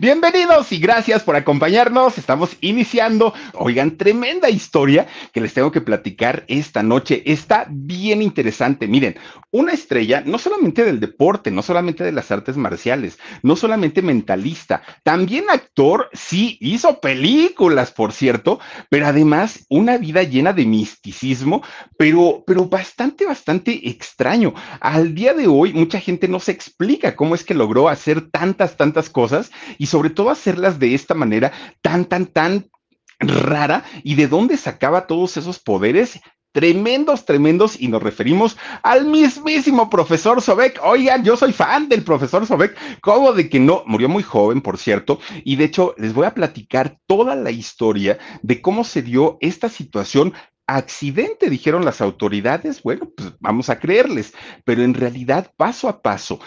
Bienvenidos y gracias por acompañarnos. Estamos iniciando, oigan, tremenda historia que les tengo que platicar esta noche. Está bien interesante. Miren, una estrella no solamente del deporte, no solamente de las artes marciales, no solamente mentalista, también actor, sí, hizo películas, por cierto, pero además una vida llena de misticismo, pero, pero bastante, bastante extraño. Al día de hoy, mucha gente no se explica cómo es que logró hacer tantas, tantas cosas y sobre todo hacerlas de esta manera tan, tan, tan rara y de dónde sacaba todos esos poderes tremendos, tremendos, y nos referimos al mismísimo profesor Sobek. Oigan, yo soy fan del profesor Sobek, como de que no, murió muy joven, por cierto, y de hecho les voy a platicar toda la historia de cómo se dio esta situación. Accidente, dijeron las autoridades, bueno, pues vamos a creerles, pero en realidad paso a paso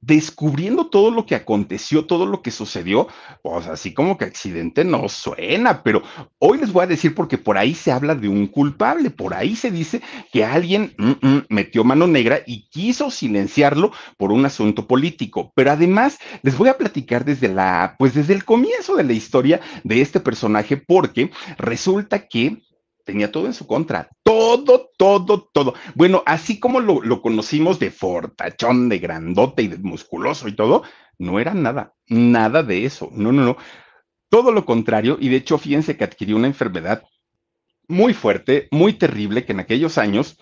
descubriendo todo lo que aconteció, todo lo que sucedió, pues así como que accidente no suena, pero hoy les voy a decir porque por ahí se habla de un culpable, por ahí se dice que alguien mm, mm, metió mano negra y quiso silenciarlo por un asunto político, pero además les voy a platicar desde la, pues desde el comienzo de la historia de este personaje porque resulta que tenía todo en su contra, todo, todo, todo. Bueno, así como lo, conocimos de fortachón, de grandote y de musculoso y todo, no era nada, nada de eso, no, no, no. Todo lo contrario, y de hecho, fíjense que adquirió una enfermedad muy fuerte, muy terrible, que en aquellos años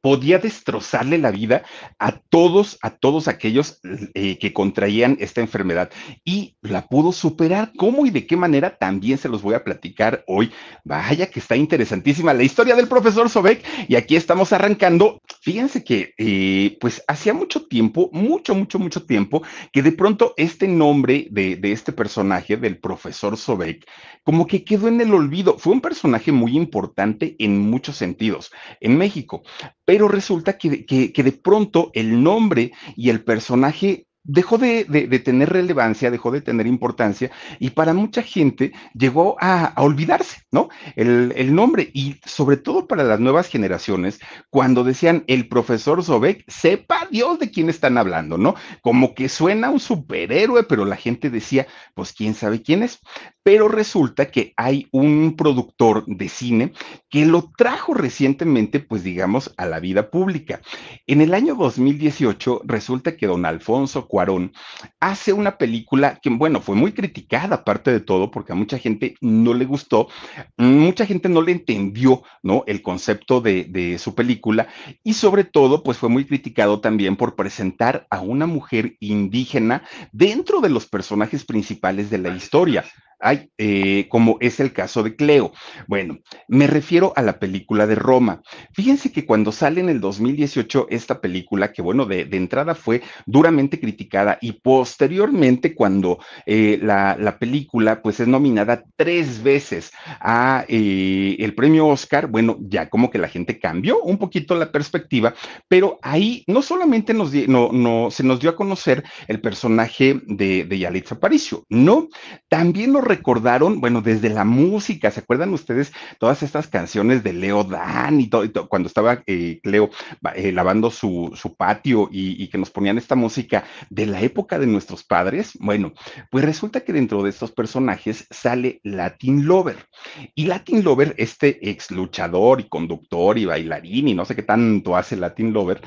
podía destrozarle la vida a todos, a todos aquellos eh, que contraían esta enfermedad y la pudo superar. ¿Cómo y de qué manera? También se los voy a platicar hoy. Vaya que está interesantísima la historia del profesor Sobek y aquí estamos arrancando. Fíjense que eh, pues hacía mucho tiempo, mucho, mucho, mucho tiempo, que de pronto este nombre de, de este personaje, del profesor Sobek, como que quedó en el olvido. Fue un personaje muy importante en muchos sentidos en México pero resulta que, que, de pronto el nombre y el personaje dejó de, tener relevancia, dejó de tener importancia y para mucha gente llegó a, olvidarse, ¿no? El, el, nombre y sobre todo para las nuevas generaciones, cuando decían el profesor Sobek, sepa Dios de quién están hablando, ¿no? Como que suena un superhéroe, pero la gente decía, pues quién sabe quién es pero resulta que hay un productor de cine que lo trajo recientemente, pues digamos, a la vida pública. En el año 2018 resulta que don Alfonso Cuarón hace una película que, bueno, fue muy criticada, aparte de todo, porque a mucha gente no le gustó, mucha gente no le entendió, ¿no? El concepto de, de su película y sobre todo, pues fue muy criticado también por presentar a una mujer indígena dentro de los personajes principales de la historia. Ay, eh, como es el caso de Cleo. Bueno, me refiero a la película de Roma. Fíjense que cuando sale en el 2018 esta película, que bueno, de, entrada fue duramente criticada y posteriormente cuando eh, la, película pues es nominada tres veces a eh, el premio Oscar, bueno, ya como que la gente cambió un poquito la perspectiva, pero ahí no solamente nos no, no, se nos dio a conocer el personaje de, de Yalitza Aparicio, no, también lo recordaron, bueno, desde la música, ¿se acuerdan ustedes todas estas canciones de Leo Dan y todo, cuando estaba eh, Leo eh, lavando su, patio y, que nos ponían esta música de la época de nuestros padres? Bueno, pues resulta que dentro de estos personajes sale Latin Lover. Y Latin Lover, este ex luchador y conductor y bailarín y no sé qué tanto hace Latin Lover,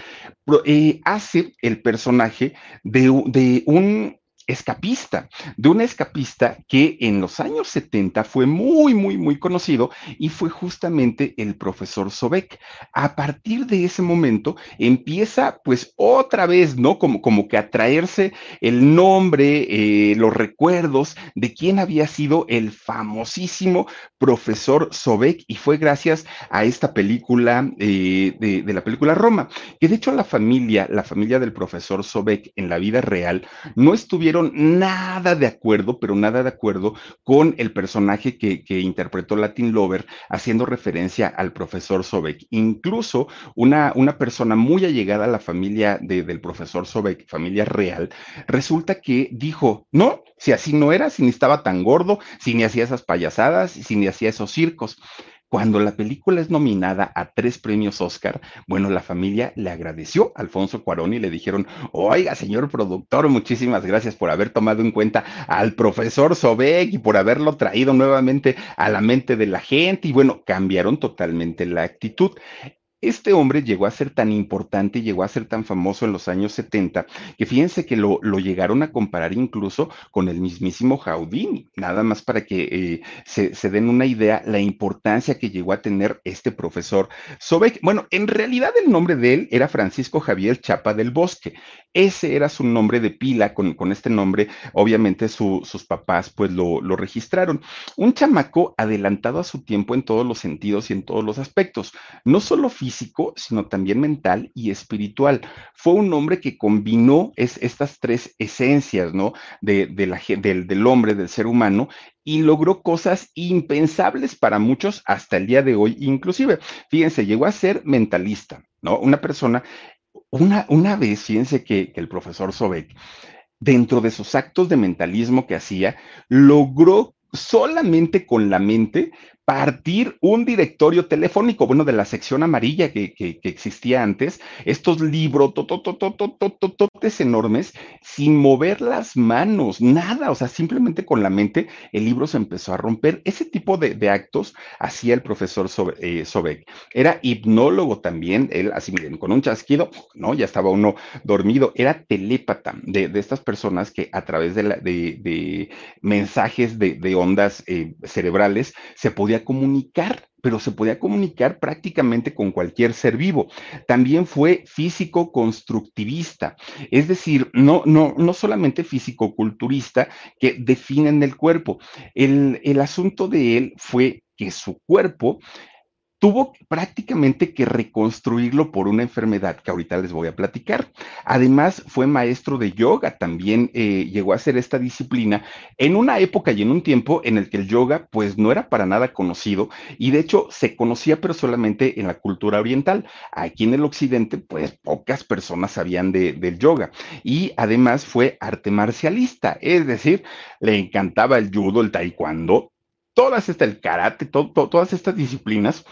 eh, hace el personaje de, de un escapista, de un escapista que en los años 70 fue muy, muy, muy conocido y fue justamente el profesor Sobek. A partir de ese momento empieza pues otra vez, ¿no? Como, como que a traerse el nombre, eh, los recuerdos de quién había sido el famosísimo profesor Sobek y fue gracias a esta película eh, de, de la película Roma, que de hecho la familia, la familia del profesor Sobek en la vida real no estuvieron nada de acuerdo, pero nada de acuerdo con el personaje que, interpretó Latin Lover, haciendo referencia al profesor Sobek. Incluso una, una persona muy allegada a la familia de, del profesor Sobek, familia real, resulta que dijo, no, si así no era, si ni estaba tan gordo, si ni hacía esas payasadas, si ni hacía esos circos. Cuando la película es nominada a tres premios Oscar, bueno, la familia le agradeció a Alfonso Cuarón y le dijeron, oiga, señor productor, muchísimas gracias por haber tomado en cuenta al profesor Sobek y por haberlo traído nuevamente a la mente de la gente. Y bueno, cambiaron totalmente la actitud. Este hombre llegó a ser tan importante, llegó a ser tan famoso en los años 70, que fíjense que lo, lo llegaron a comparar incluso con el mismísimo Jaudini, nada más para que eh, se, se, den una idea la importancia que llegó a tener este profesor Sobek. Bueno, en realidad el nombre de él era Francisco Javier Chapa del Bosque. Ese era su nombre de pila, con, con este nombre, obviamente su, sus papás pues lo, lo registraron. Un chamaco adelantado a su tiempo en todos los sentidos y en todos los aspectos, no solo físico, físico, sino también mental y espiritual. Fue un hombre que combinó es, estas tres esencias, ¿no? De, de la, del, del hombre, del ser humano, y logró cosas impensables para muchos hasta el día de hoy, inclusive. Fíjense, llegó a ser mentalista, ¿no? Una persona, una, una vez, fíjense que, que el profesor Sobek, dentro de sus actos de mentalismo que hacía, logró solamente con la mente partir un directorio telefónico, bueno, de la sección amarilla que, existía antes, estos libros enormes, sin mover las manos, nada, o sea, simplemente con la mente el libro se empezó a romper. Ese tipo de, actos hacía el profesor Sobe, eh, Sobek. Era hipnólogo también, él así, miren, con un chasquido, ¿no? Ya estaba uno dormido, era telépata de, de estas personas que a través de, la, de mensajes de, ondas eh, cerebrales se podía comunicar, pero se podía comunicar prácticamente con cualquier ser vivo. También fue físico constructivista, es decir, no, no, no solamente físico culturista que definen el cuerpo. El, el asunto de él fue que su cuerpo tuvo prácticamente que reconstruirlo por una enfermedad que ahorita les voy a platicar. Además, fue maestro de yoga, también eh, llegó a hacer esta disciplina en una época y en un tiempo en el que el yoga pues no era para nada conocido y de hecho se conocía pero solamente en la cultura oriental. Aquí en el occidente pues pocas personas sabían de, del yoga y además fue arte marcialista, es decir, le encantaba el judo, el taekwondo, todas estas, el karate, to, to, todas estas disciplinas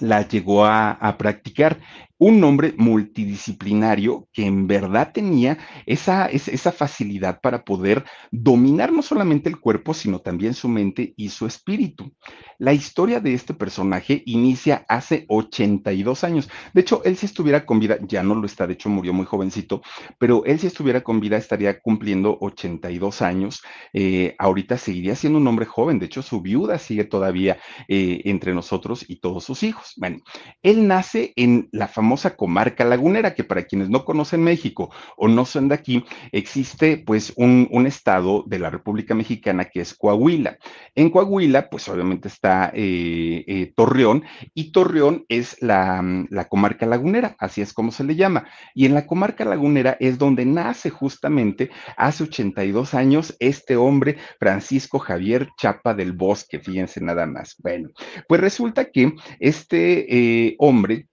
la llegó a, a, practicar un hombre multidisciplinario que en verdad tenía esa, esa, facilidad para poder dominar no solamente el cuerpo, sino también su mente y su espíritu. La historia de este personaje inicia hace 82 años. De hecho, él si estuviera con vida, ya no lo está, de hecho murió muy jovencito, pero él si estuviera con vida estaría cumpliendo 82 años. Eh, ahorita seguiría siendo un hombre joven, de hecho su viuda sigue todavía eh, entre nosotros y todos sus hijos. Bueno, él nace en la famosa comarca lagunera, que para quienes no conocen México o no son de aquí, existe pues un, estado de la República Mexicana que es Coahuila. En Coahuila, pues obviamente está eh, eh, Torreón y Torreón es la, la comarca lagunera, así es como se le llama. Y en la comarca lagunera es donde nace justamente hace 82 años este hombre, Francisco Javier Chapa del Bosque, fíjense nada más. Bueno, pues resulta que este eh, hombre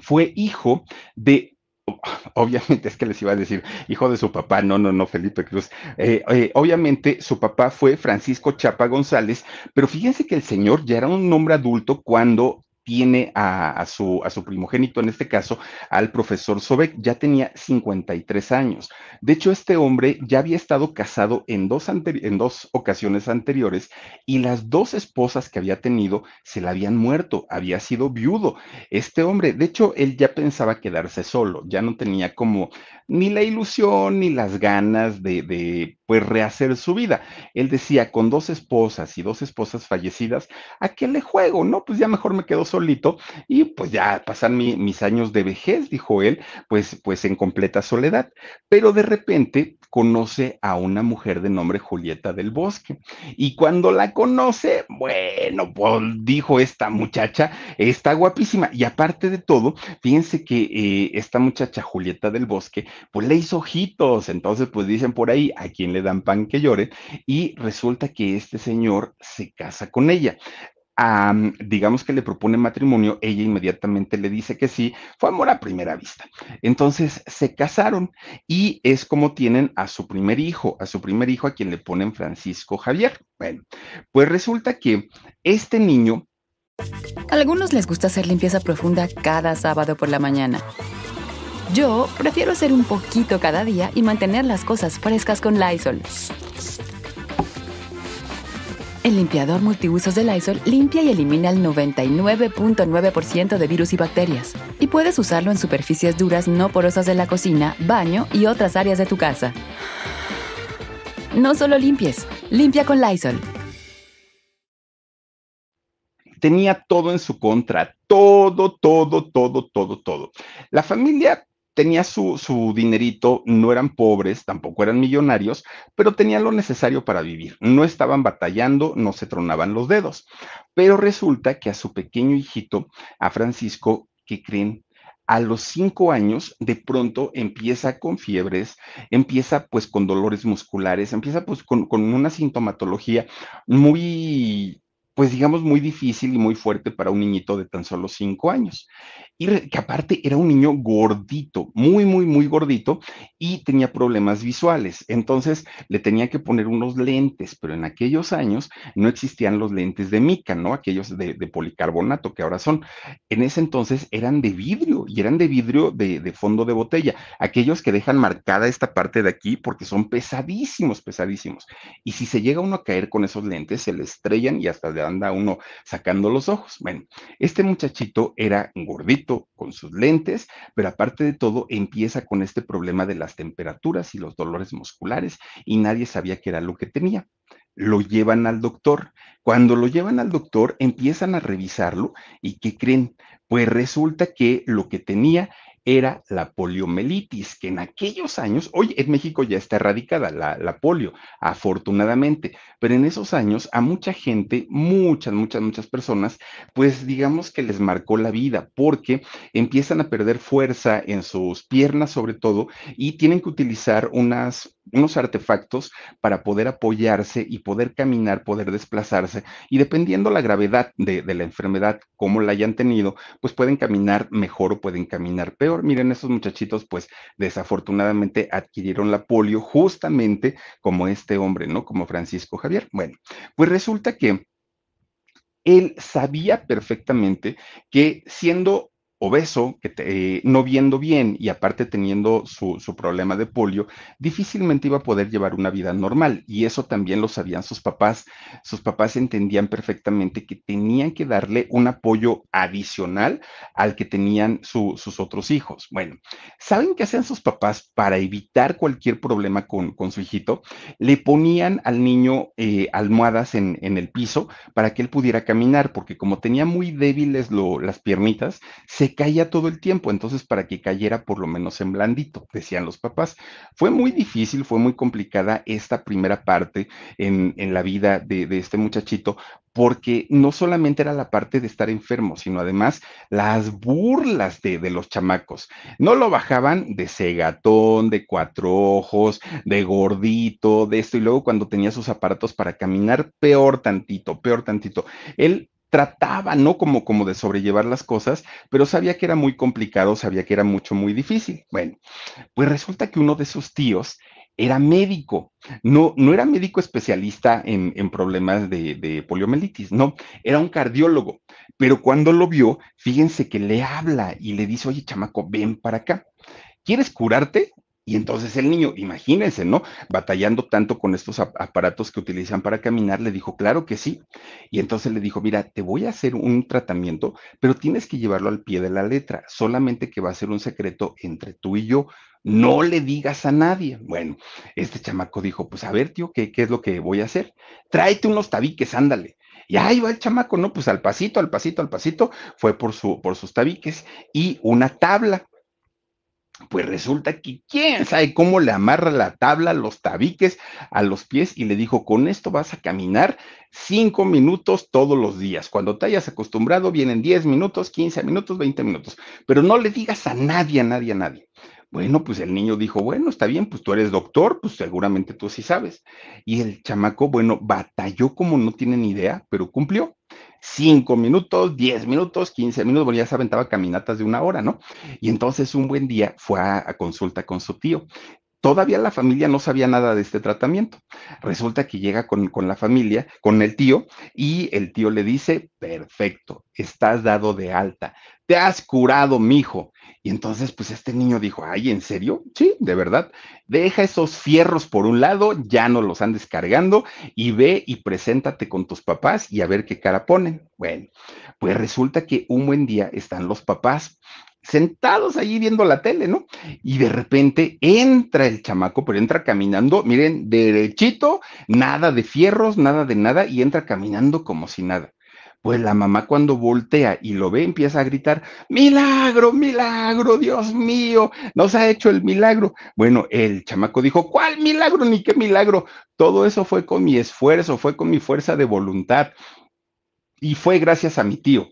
fue hijo de obviamente es que les iba a decir hijo de su papá, no, no, no, Felipe Cruz. Eh, eh, obviamente su papá fue Francisco Chapa González, pero fíjense que el señor ya era un hombre adulto cuando tiene a, su, primogénito, en este caso, al profesor Sobek, ya tenía 53 años. De hecho, este hombre ya había estado casado en dos, ocasiones anteriores y las dos esposas que había tenido se le habían muerto, había sido viudo. Este hombre, de hecho, él ya pensaba quedarse solo, ya no tenía como ni la ilusión ni las ganas de, de pues rehacer su vida. Él decía, con dos esposas y dos esposas fallecidas, ¿a qué le juego? No, pues ya mejor me quedo solito y pues ya pasan mi, mis años de vejez, dijo él, pues, pues en completa soledad. Pero de repente conoce a una mujer de nombre Julieta del Bosque. Y cuando la conoce, bueno, pues dijo esta muchacha, está guapísima. Y aparte de todo, fíjense que eh, esta muchacha Julieta del Bosque, pues le hizo ojitos. Entonces, pues dicen por ahí, a quién le dan pan que llore. Y resulta que este señor se casa con ella digamos que le propone matrimonio, ella inmediatamente le dice que sí, fue amor a primera vista. Entonces se casaron y es como tienen a su primer hijo, a su primer hijo a quien le ponen Francisco Javier. Bueno, pues resulta que este niño... A algunos les gusta hacer limpieza profunda cada sábado por la mañana. Yo prefiero hacer un poquito cada día y mantener las cosas frescas con Lysol. El limpiador multiusos de Lysol limpia y elimina el 99.9% de virus y bacterias. Y puedes usarlo en superficies duras no porosas de la cocina, baño y otras áreas de tu casa. No solo limpies, limpia con Lysol. Tenía todo en su contra, todo, todo, todo, todo, todo. La familia tenía su, su, dinerito, no eran pobres, tampoco eran millonarios, pero tenían lo necesario para vivir. No estaban batallando, no se tronaban los dedos. Pero resulta que a su pequeño hijito, a Francisco, ¿qué creen? A los cinco años, de pronto empieza con fiebres, empieza pues con dolores musculares, empieza pues con, con una sintomatología muy pues digamos, muy difícil y muy fuerte para un niñito de tan solo cinco años. Y que aparte era un niño gordito, muy, muy, muy gordito y tenía problemas visuales. Entonces le tenía que poner unos lentes, pero en aquellos años no existían los lentes de mica, ¿no? Aquellos de, policarbonato que ahora son. En ese entonces eran de vidrio y eran de vidrio de, de fondo de botella. Aquellos que dejan marcada esta parte de aquí porque son pesadísimos, pesadísimos. Y si se llega uno a caer con esos lentes, se le estrellan y hasta anda uno sacando los ojos. Bueno, este muchachito era gordito con sus lentes, pero aparte de todo empieza con este problema de las temperaturas y los dolores musculares y nadie sabía qué era lo que tenía lo llevan al doctor. Cuando lo llevan al doctor, empiezan a revisarlo y ¿qué creen? Pues resulta que lo que tenía era la poliomielitis, que en aquellos años, hoy en México ya está erradicada la, la, polio, afortunadamente, pero en esos años a mucha gente, muchas, muchas, muchas personas, pues digamos que les marcó la vida, porque empiezan a perder fuerza en sus piernas sobre todo y tienen que utilizar unas unos artefactos para poder apoyarse y poder caminar, poder desplazarse. Y dependiendo la gravedad de, la enfermedad, como la hayan tenido, pues pueden caminar mejor o pueden caminar peor. Miren, esos muchachitos, pues desafortunadamente adquirieron la polio justamente como este hombre, ¿no? Como Francisco Javier. Bueno, pues resulta que él sabía perfectamente que siendo obeso, que eh, no viendo bien y aparte teniendo su, problema de polio, difícilmente iba a poder llevar una vida normal. Y eso también lo sabían sus papás. Sus papás entendían perfectamente que tenían que darle un apoyo adicional al que tenían sus otros hijos. Bueno, ¿saben qué hacían sus papás para evitar cualquier problema con, su hijito? Le ponían al niño eh, almohadas en, el piso para que él pudiera caminar, porque como tenía muy débiles las piernitas, se caía todo el tiempo, entonces para que cayera por lo menos en blandito, decían los papás. Fue muy difícil, fue muy complicada esta primera parte en, la vida de, este muchachito, porque no solamente era la parte de estar enfermo, sino además las burlas de, de, los chamacos. No lo bajaban de cegatón, de cuatro ojos, de gordito, de esto, y luego cuando tenía sus aparatos para caminar, peor tantito, peor tantito. Él trataba, ¿no? Como, como de sobrellevar las cosas, pero sabía que era muy complicado, sabía que era mucho, muy difícil. Bueno, pues resulta que uno de sus tíos era médico, no, no era médico especialista en, en problemas de, de, poliomielitis, no, era un cardiólogo, pero cuando lo vio, fíjense que le habla y le dice, oye, chamaco, ven para acá. ¿Quieres curarte? Y entonces el niño, imagínense, ¿no? Batallando tanto con estos aparatos que utilizan para caminar, le dijo, claro que sí. Y entonces le dijo, mira, te voy a hacer un tratamiento, pero tienes que llevarlo al pie de la letra, solamente que va a ser un secreto entre tú y yo. No le digas a nadie. Bueno, este chamaco dijo, pues a ver, tío, ¿qué, qué es lo que voy a hacer? Tráete unos tabiques, ándale. Y ahí va el chamaco, ¿no? Pues al pasito, al pasito, al pasito, fue por, su, por sus tabiques y una tabla Pues resulta que quién sabe cómo le amarra la tabla, los tabiques a los pies y le dijo, con esto vas a caminar cinco minutos todos los días. Cuando te hayas acostumbrado, vienen 10 minutos, 15 minutos, 20 minutos. Pero no le digas a nadie, a nadie, a nadie. Bueno, pues el niño dijo, bueno, está bien, pues tú eres doctor, pues seguramente tú sí sabes. Y el chamaco, bueno, batalló como no tienen idea, pero cumplió. Cinco minutos, diez minutos, quince minutos, bueno, ya se aventaba caminatas de una hora, ¿no? Y entonces un buen día fue a, consulta con su tío. Todavía la familia no sabía nada de este tratamiento. Resulta que llega con, con, la familia, con el tío, y el tío le dice, perfecto, estás dado de alta, te has curado, mijo. Y entonces, pues este niño dijo, ay, ¿en serio? Sí, de verdad. Deja esos fierros por un lado, ya no los andes cargando y ve y preséntate con tus papás y a ver qué cara ponen. Bueno, pues resulta que un buen día están los papás sentados allí viendo la tele, ¿no? Y de repente entra el chamaco, pero entra caminando, miren, derechito, nada de fierros, nada de nada, y entra caminando como si nada. Pues la mamá cuando voltea y lo ve empieza a gritar, milagro, milagro, Dios mío, nos ha hecho el milagro. Bueno, el chamaco dijo, ¿cuál milagro ni qué milagro? Todo eso fue con mi esfuerzo, fue con mi fuerza de voluntad y fue gracias a mi tío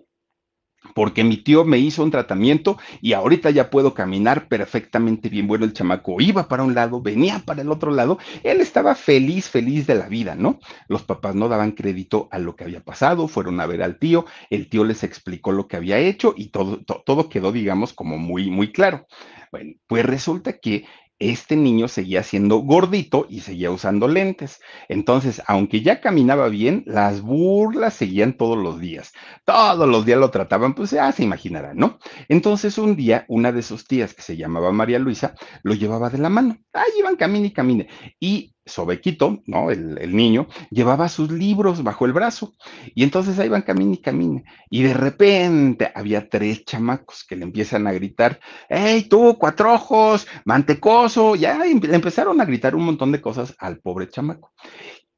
porque mi tío me hizo un tratamiento y ahorita ya puedo caminar perfectamente bien. Bueno, el chamaco iba para un lado, venía para el otro lado, él estaba feliz, feliz de la vida, ¿no? Los papás no daban crédito a lo que había pasado, fueron a ver al tío, el tío les explicó lo que había hecho y todo, todo quedó, digamos, como muy, muy claro. Bueno, pues resulta que este niño seguía siendo gordito y seguía usando lentes. Entonces, aunque ya caminaba bien, las burlas seguían todos los días. Todos los días lo trataban, pues ya se imaginarán, ¿no? Entonces, un día, una de sus tías, que se llamaba María Luisa, lo llevaba de la mano. Ahí iban, camine y camine. Y Sobequito, ¿no? El, niño, llevaba sus libros bajo el brazo. Y entonces ahí van camine y camine. Y de repente había tres chamacos que le empiezan a gritar, ¡Hey, tú, cuatro ojos, mantecoso! Ya le empezaron a gritar un montón de cosas al pobre chamaco.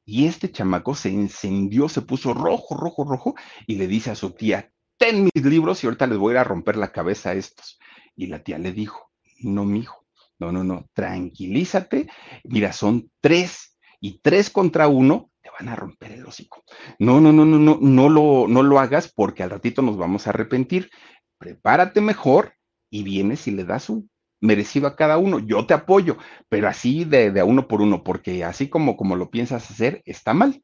Y este chamaco se encendió, se puso rojo, rojo, rojo, y le dice a su tía, ten mis libros y ahorita les voy a ir a romper la cabeza a estos. Y la tía le dijo, no, mijo no, no, no, tranquilízate. Mira, son tres y tres contra uno te van a romper el hocico. No, no, no, no, no, no lo, no lo hagas porque al ratito nos vamos a arrepentir. Prepárate mejor y vienes y le das un merecido a cada uno. Yo te apoyo, pero así de, de a uno por uno, porque así como, como lo piensas hacer, está mal.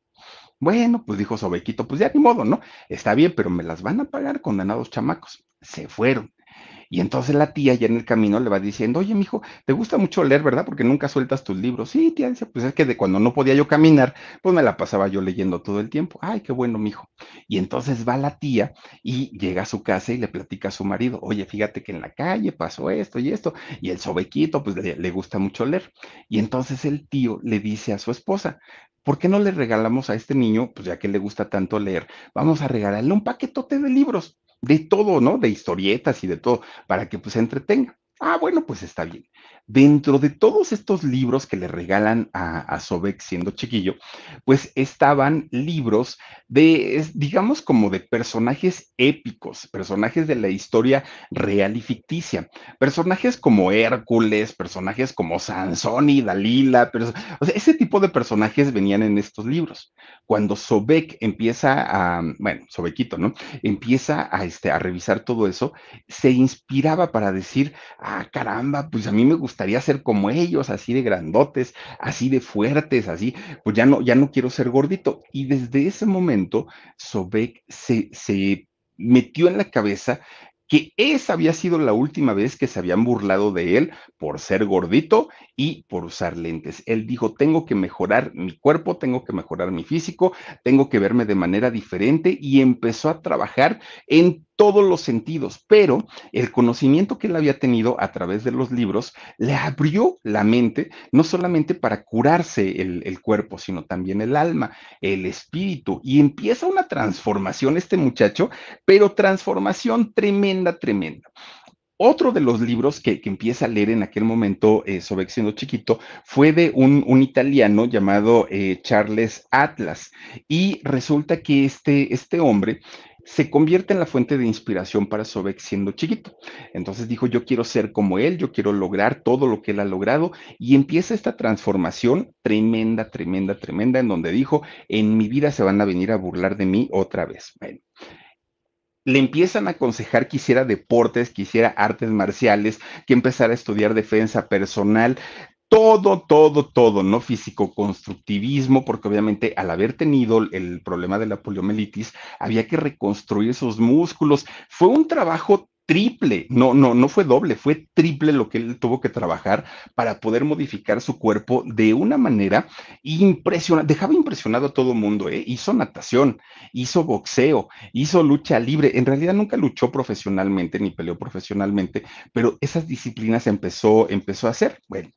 Bueno, pues dijo Sobequito, pues ya ni modo, ¿no? Está bien, pero me las van a pagar condenados chamacos. Se fueron. Y entonces la tía ya en el camino le va diciendo, oye, mijo, te gusta mucho leer, ¿verdad? Porque nunca sueltas tus libros. Sí, tía, dice, pues es que de cuando no podía yo caminar, pues me la pasaba yo leyendo todo el tiempo. Ay, qué bueno, mijo. Y entonces va la tía y llega a su casa y le platica a su marido, oye, fíjate que en la calle pasó esto y esto. Y el sobequito, pues le, le gusta mucho leer. Y entonces el tío le dice a su esposa, ¿por qué no le regalamos a este niño, pues ya que le gusta tanto leer, vamos a regalarle un paquetote de libros? De todo, ¿no? De historietas y de todo, para que pues se entretenga. Ah, bueno, pues está bien. Dentro de todos estos libros que le regalan a, a Sobek siendo chiquillo, pues estaban libros de, digamos, como de personajes épicos, personajes de la historia real y ficticia, personajes como Hércules, personajes como Sansón y Dalila, o sea, ese tipo de personajes venían en estos libros. Cuando Sobek empieza a, bueno, Sobequito, ¿no? Empieza a, este, a revisar todo eso, se inspiraba para decir, ah, caramba, pues a mí me gusta gustaría ser como ellos, así de grandotes, así de fuertes, así, pues ya no, ya no quiero ser gordito. Y desde ese momento, Sobek se, se metió en la cabeza que esa había sido la última vez que se habían burlado de él por ser gordito y por usar lentes. Él dijo, tengo que mejorar mi cuerpo, tengo que mejorar mi físico, tengo que verme de manera diferente y empezó a trabajar en todos los sentidos, pero el conocimiento que él había tenido a través de los libros le abrió la mente, no solamente para curarse el, cuerpo, sino también el alma, el espíritu, y empieza una transformación este muchacho, pero transformación tremenda, tremenda. Otro de los libros que, empieza a leer en aquel momento, eh, sobre siendo chiquito, fue de un, un italiano llamado eh, Charles Atlas. Y resulta que este, este hombre se convierte en la fuente de inspiración para Sobek siendo chiquito. Entonces dijo, yo quiero ser como él, yo quiero lograr todo lo que él ha logrado y empieza esta transformación tremenda, tremenda, tremenda, en donde dijo, en mi vida se van a venir a burlar de mí otra vez. Bueno, le empiezan a aconsejar que hiciera deportes, que hiciera artes marciales, que empezara a estudiar defensa personal, todo, todo, todo, ¿no? Físico-constructivismo, porque obviamente al haber tenido el problema de la poliomielitis, había que reconstruir esos músculos. Fue un trabajo triple, no, no, no fue doble, fue triple lo que él tuvo que trabajar para poder modificar su cuerpo de una manera impresionante, dejaba impresionado a todo mundo, ¿eh? hizo natación, hizo boxeo, hizo lucha libre, en realidad nunca luchó profesionalmente ni peleó profesionalmente, pero esas disciplinas empezó, empezó a hacer. Bueno,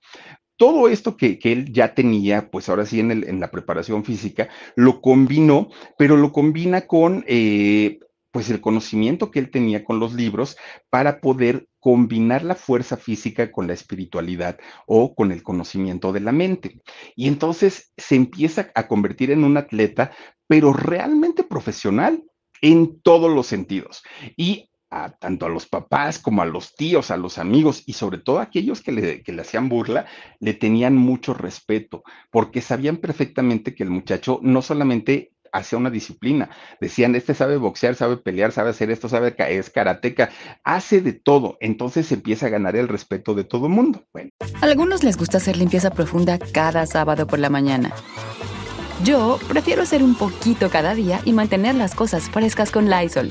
todo esto que, él ya tenía, pues ahora sí en, la preparación física, lo combinó, pero lo combina con eh, pues el conocimiento que él tenía con los libros para poder combinar la fuerza física con la espiritualidad o con el conocimiento de la mente. Y entonces se empieza a convertir en un atleta, pero realmente profesional en todos los sentidos. Y tanto a los papás como a los tíos, a los amigos y sobre todo a aquellos que le, que le hacían burla, le tenían mucho respeto, porque sabían perfectamente que el muchacho no solamente hacia una disciplina. Decían, este sabe boxear, sabe pelear, sabe hacer esto, sabe es karateca, hace de todo. Entonces empieza a ganar el respeto de todo el mundo. Bueno. A algunos les gusta hacer limpieza profunda cada sábado por la mañana. Yo prefiero hacer un poquito cada día y mantener las cosas frescas con Lysol.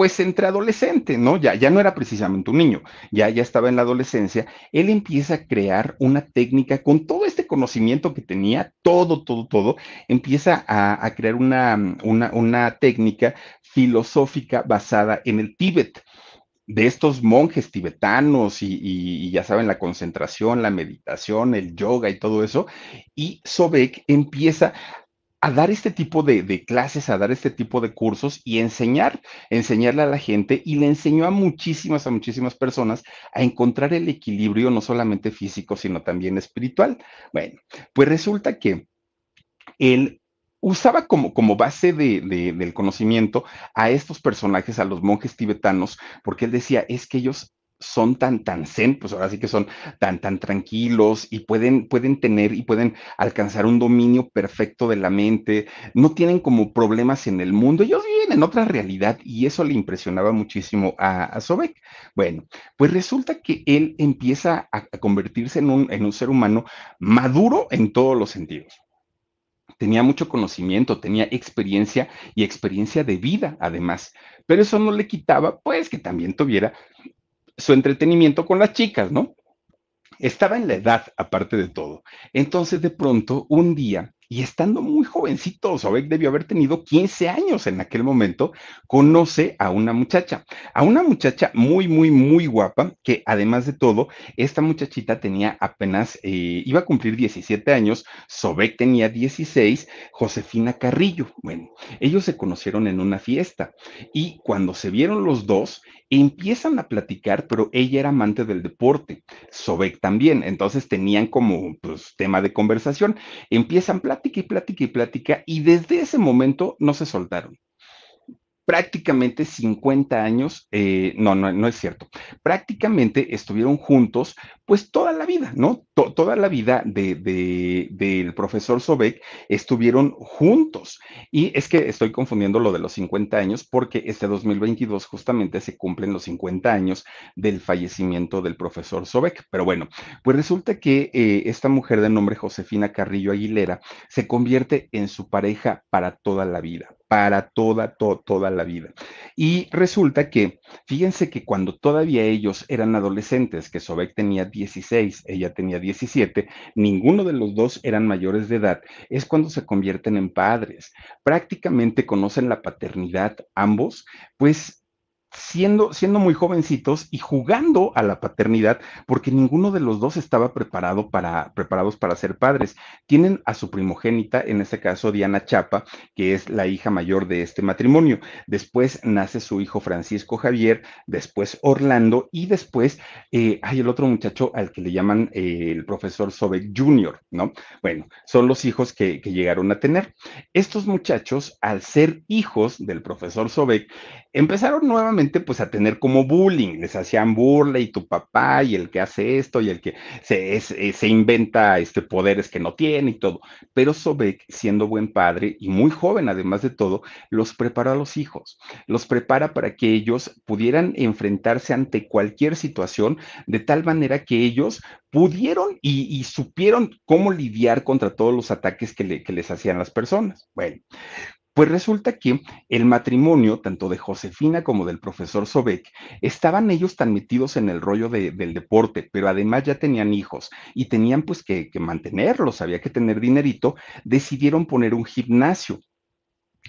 pues entre adolescente, ¿no? Ya, ya no era precisamente un niño, ya, ya estaba en la adolescencia, él empieza a crear una técnica con todo este conocimiento que tenía, todo, todo, todo, empieza a, crear una, una, una técnica filosófica basada en el Tíbet de estos monjes tibetanos y, y, ya saben, la concentración, la meditación, el yoga y todo eso. Y Sobek empieza a dar este tipo de, clases, a dar este tipo de cursos y enseñar, enseñarle a la gente y le enseñó a muchísimas, a muchísimas personas a encontrar el equilibrio no solamente físico, sino también espiritual. Bueno, pues resulta que él usaba como, como base de, del conocimiento a estos personajes, a los monjes tibetanos, porque él decía, es que ellos son tan, tan zen, pues ahora sí que son tan, tan tranquilos y pueden, pueden tener y pueden alcanzar un dominio perfecto de la mente, no tienen como problemas en el mundo, ellos viven en otra realidad y eso le impresionaba muchísimo a, a Sobek. Bueno, pues resulta que él empieza a, a convertirse en un, en un ser humano maduro en todos los sentidos tenía mucho conocimiento, tenía experiencia y experiencia de vida además, pero eso no le quitaba pues que también tuviera su entretenimiento con las chicas, ¿no? Estaba en la edad, aparte de todo. Entonces, de pronto, un día, y estando muy jovencito, Sobek debió haber tenido 15 años en aquel momento, conoce a una muchacha, a una muchacha muy, muy, muy guapa, que además de todo, esta muchachita tenía apenas, eh, iba a cumplir 17 años, Sobek tenía 16, Josefina Carrillo. Bueno, ellos se conocieron en una fiesta y cuando se vieron los dos, empiezan a platicar, pero ella era amante del deporte, Sobek también, entonces tenían como pues, tema de conversación, empiezan plática y plática y plática, y desde ese momento no se soltaron prácticamente 50 años, eh, no, no, no es cierto, prácticamente estuvieron juntos pues toda la vida, ¿no? toda la vida del de, profesor Sobek estuvieron juntos. Y es que estoy confundiendo lo de los 50 años porque este 2022 justamente se cumplen los 50 años del fallecimiento del profesor Sobek. Pero bueno, pues resulta que eh, esta mujer de nombre Josefina Carrillo Aguilera se convierte en su pareja para toda la vida para toda, toda la vida. Y resulta que, fíjense que cuando todavía ellos eran adolescentes, que Sobek tenía 16, ella tenía 17, ninguno de los dos eran mayores de edad, es cuando se convierten en padres. Prácticamente conocen la paternidad ambos, pues siendo, siendo muy jovencitos y jugando a la paternidad, porque ninguno de los dos estaba preparado para, preparados para ser padres. Tienen a su primogénita, en este caso Diana Chapa, que es la hija mayor de este matrimonio. Después nace su hijo Francisco Javier, después Orlando y después eh, hay el otro muchacho al que le llaman eh, el profesor Sobek Jr., ¿no? Bueno, son los hijos que, que llegaron a tener. Estos muchachos, al ser hijos del profesor Sobek, empezaron nuevamente pues a tener como bullying, les hacían burla y tu papá y el que hace esto y el que se, eh, se inventa este, poderes que no tiene y todo. Pero Sobek, siendo buen padre y muy joven además de todo, los prepara a los hijos, los prepara para que ellos pudieran enfrentarse ante cualquier situación de tal manera que ellos pudieron y, supieron cómo lidiar contra todos los ataques que, que les hacían las personas. Bueno, pues resulta que el matrimonio, tanto de Josefina como del profesor Sobek, estaban ellos tan metidos en el rollo del deporte, pero además ya tenían hijos y tenían pues que, que mantenerlos, había que tener dinerito, decidieron poner un gimnasio.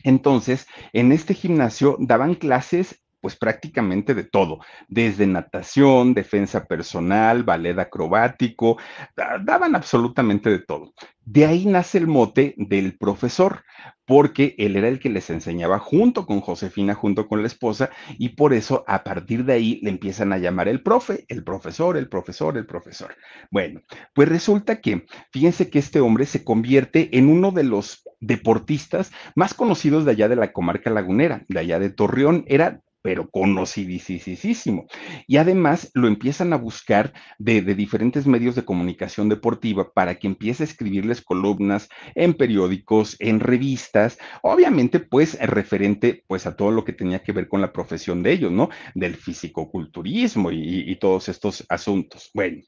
Entonces, en este gimnasio daban clases pues prácticamente de todo, desde natación, defensa personal, ballet acrobático, daban absolutamente de todo. De ahí nace el mote del profesor, porque él era el que les enseñaba junto con Josefina, junto con la esposa, y por eso a partir de ahí le empiezan a llamar el profe, el profesor, el profesor, el profesor. Bueno, pues resulta que, fíjense que este hombre se convierte en uno de los deportistas más conocidos de allá de la comarca lagunera, de allá de Torreón, era pero conocidísimo. Y además lo empiezan a buscar de, diferentes medios de comunicación deportiva para que empiece a escribirles columnas en periódicos, en revistas, obviamente pues referente pues a todo lo que tenía que ver con la profesión de ellos, ¿no? Del fisicoculturismo y, y todos estos asuntos. Bueno,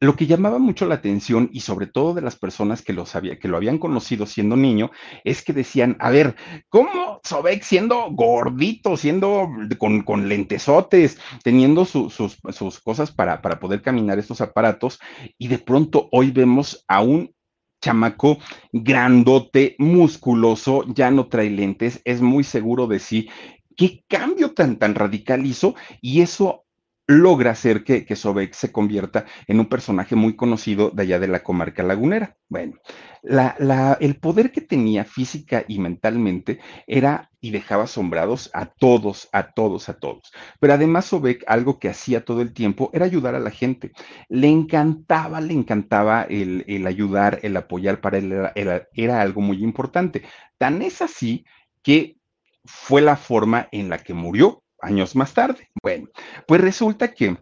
lo que llamaba mucho la atención y sobre todo de las personas que, lo que lo habían conocido siendo niño es que decían, a ver, ¿cómo Sobek siendo gordito, siendo con, lentesotes, teniendo sus, cosas para, para poder caminar estos aparatos y de pronto hoy vemos a un chamaco grandote, musculoso, ya no trae lentes, es muy seguro de sí. ¿Qué cambio tan, tan radical hizo? Y eso logra hacer que, que Sobek se convierta en un personaje muy conocido de allá de la comarca lagunera. Bueno, el poder que tenía física y mentalmente era y dejaba asombrados a todos, a todos, a todos. Pero además Sobek, algo que hacía todo el tiempo era ayudar a la gente. Le encantaba, le encantaba el, ayudar, el apoyar, para él era algo muy importante. Tan es así que fue la forma en la que murió años más tarde. Bueno, pues resulta que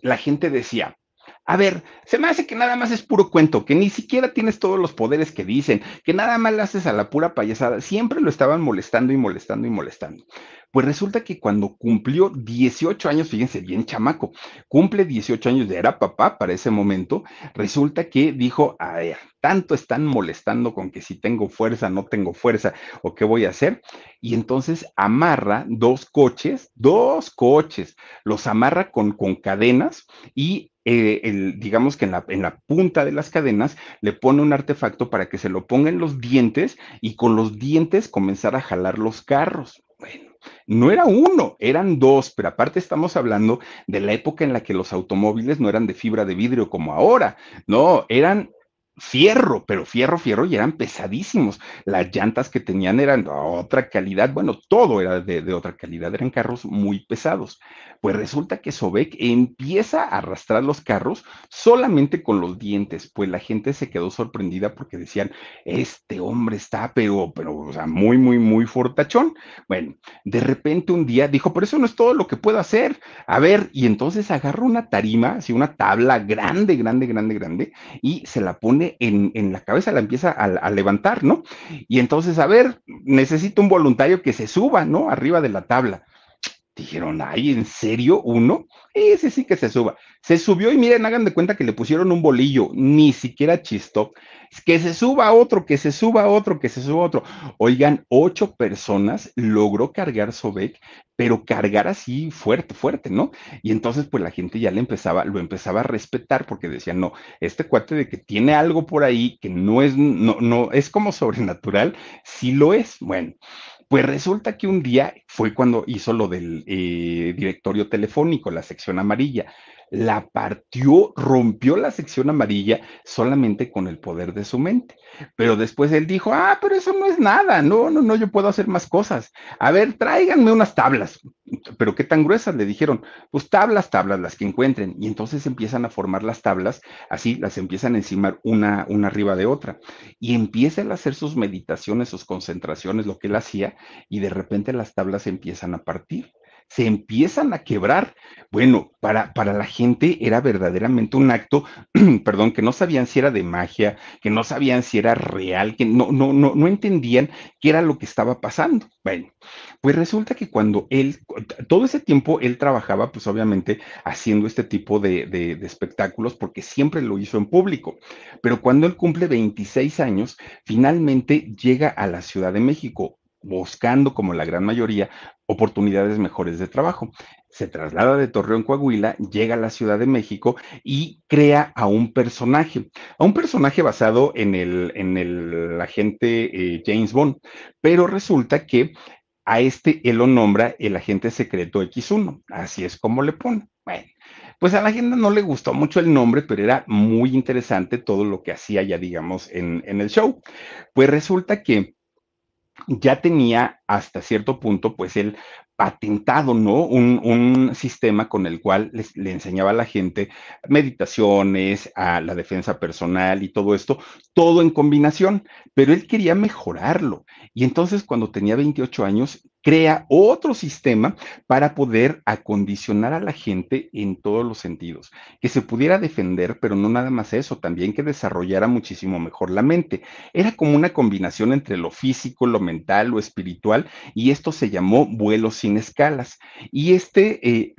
la gente decía, a ver, se me hace que nada más es puro cuento, que ni siquiera tienes todos los poderes que dicen, que nada más le haces a la pura payasada. Siempre lo estaban molestando y molestando y molestando. Pues resulta que cuando cumplió 18 años, fíjense bien chamaco, cumple 18 años, de era papá para ese momento, resulta que dijo, a ver, tanto están molestando con que si tengo fuerza, no tengo fuerza, o qué voy a hacer. Y entonces amarra dos coches, dos coches, los amarra con, con cadenas y eh, digamos que en la, en la, punta de las cadenas le pone un artefacto para que se lo ponga en los dientes y con los dientes comenzar a jalar los carros. Bueno, no era uno, eran dos, pero aparte estamos hablando de la época en la que los automóviles no eran de fibra de vidrio como ahora, no, eran fierro, pero fierro, fierro, y eran pesadísimos. Las llantas que tenían eran de otra calidad, bueno, todo era de, otra calidad, eran carros muy pesados. Pues resulta que Sobek empieza a arrastrar los carros solamente con los dientes, pues la gente se quedó sorprendida porque decían, este hombre está, pero, pero, o sea, muy, muy, muy fortachón. Bueno, de repente un día dijo, pero eso no es todo lo que puedo hacer. A ver, y entonces agarra una tarima, así una tabla grande, grande, grande, grande, y se la pone en, la cabeza, la empieza a, levantar, ¿no? Y entonces, a ver, necesito un voluntario que se suba, ¿no? Arriba de la tabla. Dijeron, ay, ¿en serio uno? Ese sí que se suba. Se subió y miren, hagan de cuenta que le pusieron un bolillo, ni siquiera chistó. Que se suba otro, que se suba otro, que se suba otro. Oigan, ocho personas logró cargar Sobek, pero cargar así fuerte, fuerte, ¿no? Y entonces, pues la gente ya le empezaba, lo empezaba a respetar porque decían, no, este cuate de que tiene algo por ahí que no es, no, no, es como sobrenatural, sí lo es. Bueno, Pues resulta que un día fue cuando hizo lo del eh, directorio telefónico, la sección amarilla la partió, rompió la sección amarilla solamente con el poder de su mente. Pero después él dijo, ah, pero eso no es nada, no, no, no, yo puedo hacer más cosas. A ver, tráiganme unas tablas. Pero qué tan gruesas, le dijeron, pues tablas, tablas, las que encuentren. Y entonces empiezan a formar las tablas, así las empiezan a encimar una, una arriba de otra. Y empiezan a hacer sus meditaciones, sus concentraciones, lo que él hacía, y de repente las tablas empiezan a partir se empiezan a quebrar. Bueno, para, para la gente era verdaderamente un acto, perdón, que no sabían si era de magia, que no sabían si era real, que no, no, no, no entendían qué era lo que estaba pasando. Bueno, pues resulta que cuando él, todo ese tiempo él trabajaba, pues obviamente haciendo este tipo de, de, de espectáculos, porque siempre lo hizo en público. Pero cuando él cumple 26 años, finalmente llega a la Ciudad de México buscando, como la gran mayoría, oportunidades mejores de trabajo. Se traslada de Torreón, Coahuila, llega a la Ciudad de México y crea a un personaje, a un personaje basado en el, en el agente eh, James Bond, pero resulta que a este él lo nombra el agente secreto X1, así es como le pone. Bueno, pues a la gente no le gustó mucho el nombre, pero era muy interesante todo lo que hacía ya, digamos, en, en el show. Pues resulta que ya tenía hasta cierto punto, pues él patentado, ¿no? Un, un sistema con el cual les, le enseñaba a la gente meditaciones, a la defensa personal y todo esto, todo en combinación, pero él quería mejorarlo. Y entonces cuando tenía 28 años, crea otro sistema para poder acondicionar a la gente en todos los sentidos, que se pudiera defender, pero no nada más eso, también que desarrollara muchísimo mejor la mente. Era como una combinación entre lo físico, lo mental, lo espiritual, y esto se llamó vuelo sin escalas. Y este, eh,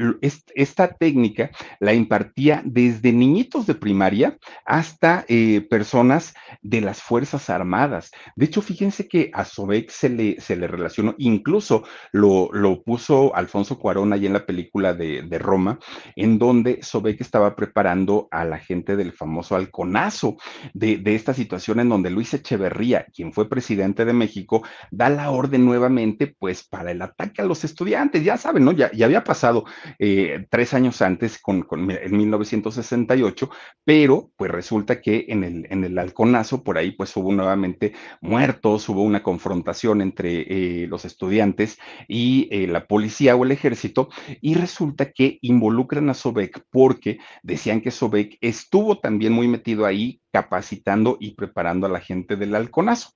esta técnica la impartía desde niñitos de primaria hasta eh, personas de las Fuerzas Armadas. De hecho, fíjense que a Sobek se le, se le relacionó incluso lo, lo puso Alfonso Cuarón ahí en la película de, de Roma, en donde Sobek estaba preparando a la gente del famoso halconazo, de, de esta situación en donde Luis Echeverría, quien fue presidente de México, da la orden nuevamente, pues, para el ataque a los estudiantes. Ya saben, ¿no? Ya, había pasado eh, tres años antes, con, con, en 1968, pero pues resulta que en el, en el halconazo, por ahí, pues hubo nuevamente muertos, hubo una confrontación entre eh, los estudiantes y eh, la policía o el ejército, y resulta que involucran a Sobek porque decían que Sobek estuvo también muy metido ahí capacitando y preparando a la gente del halconazo.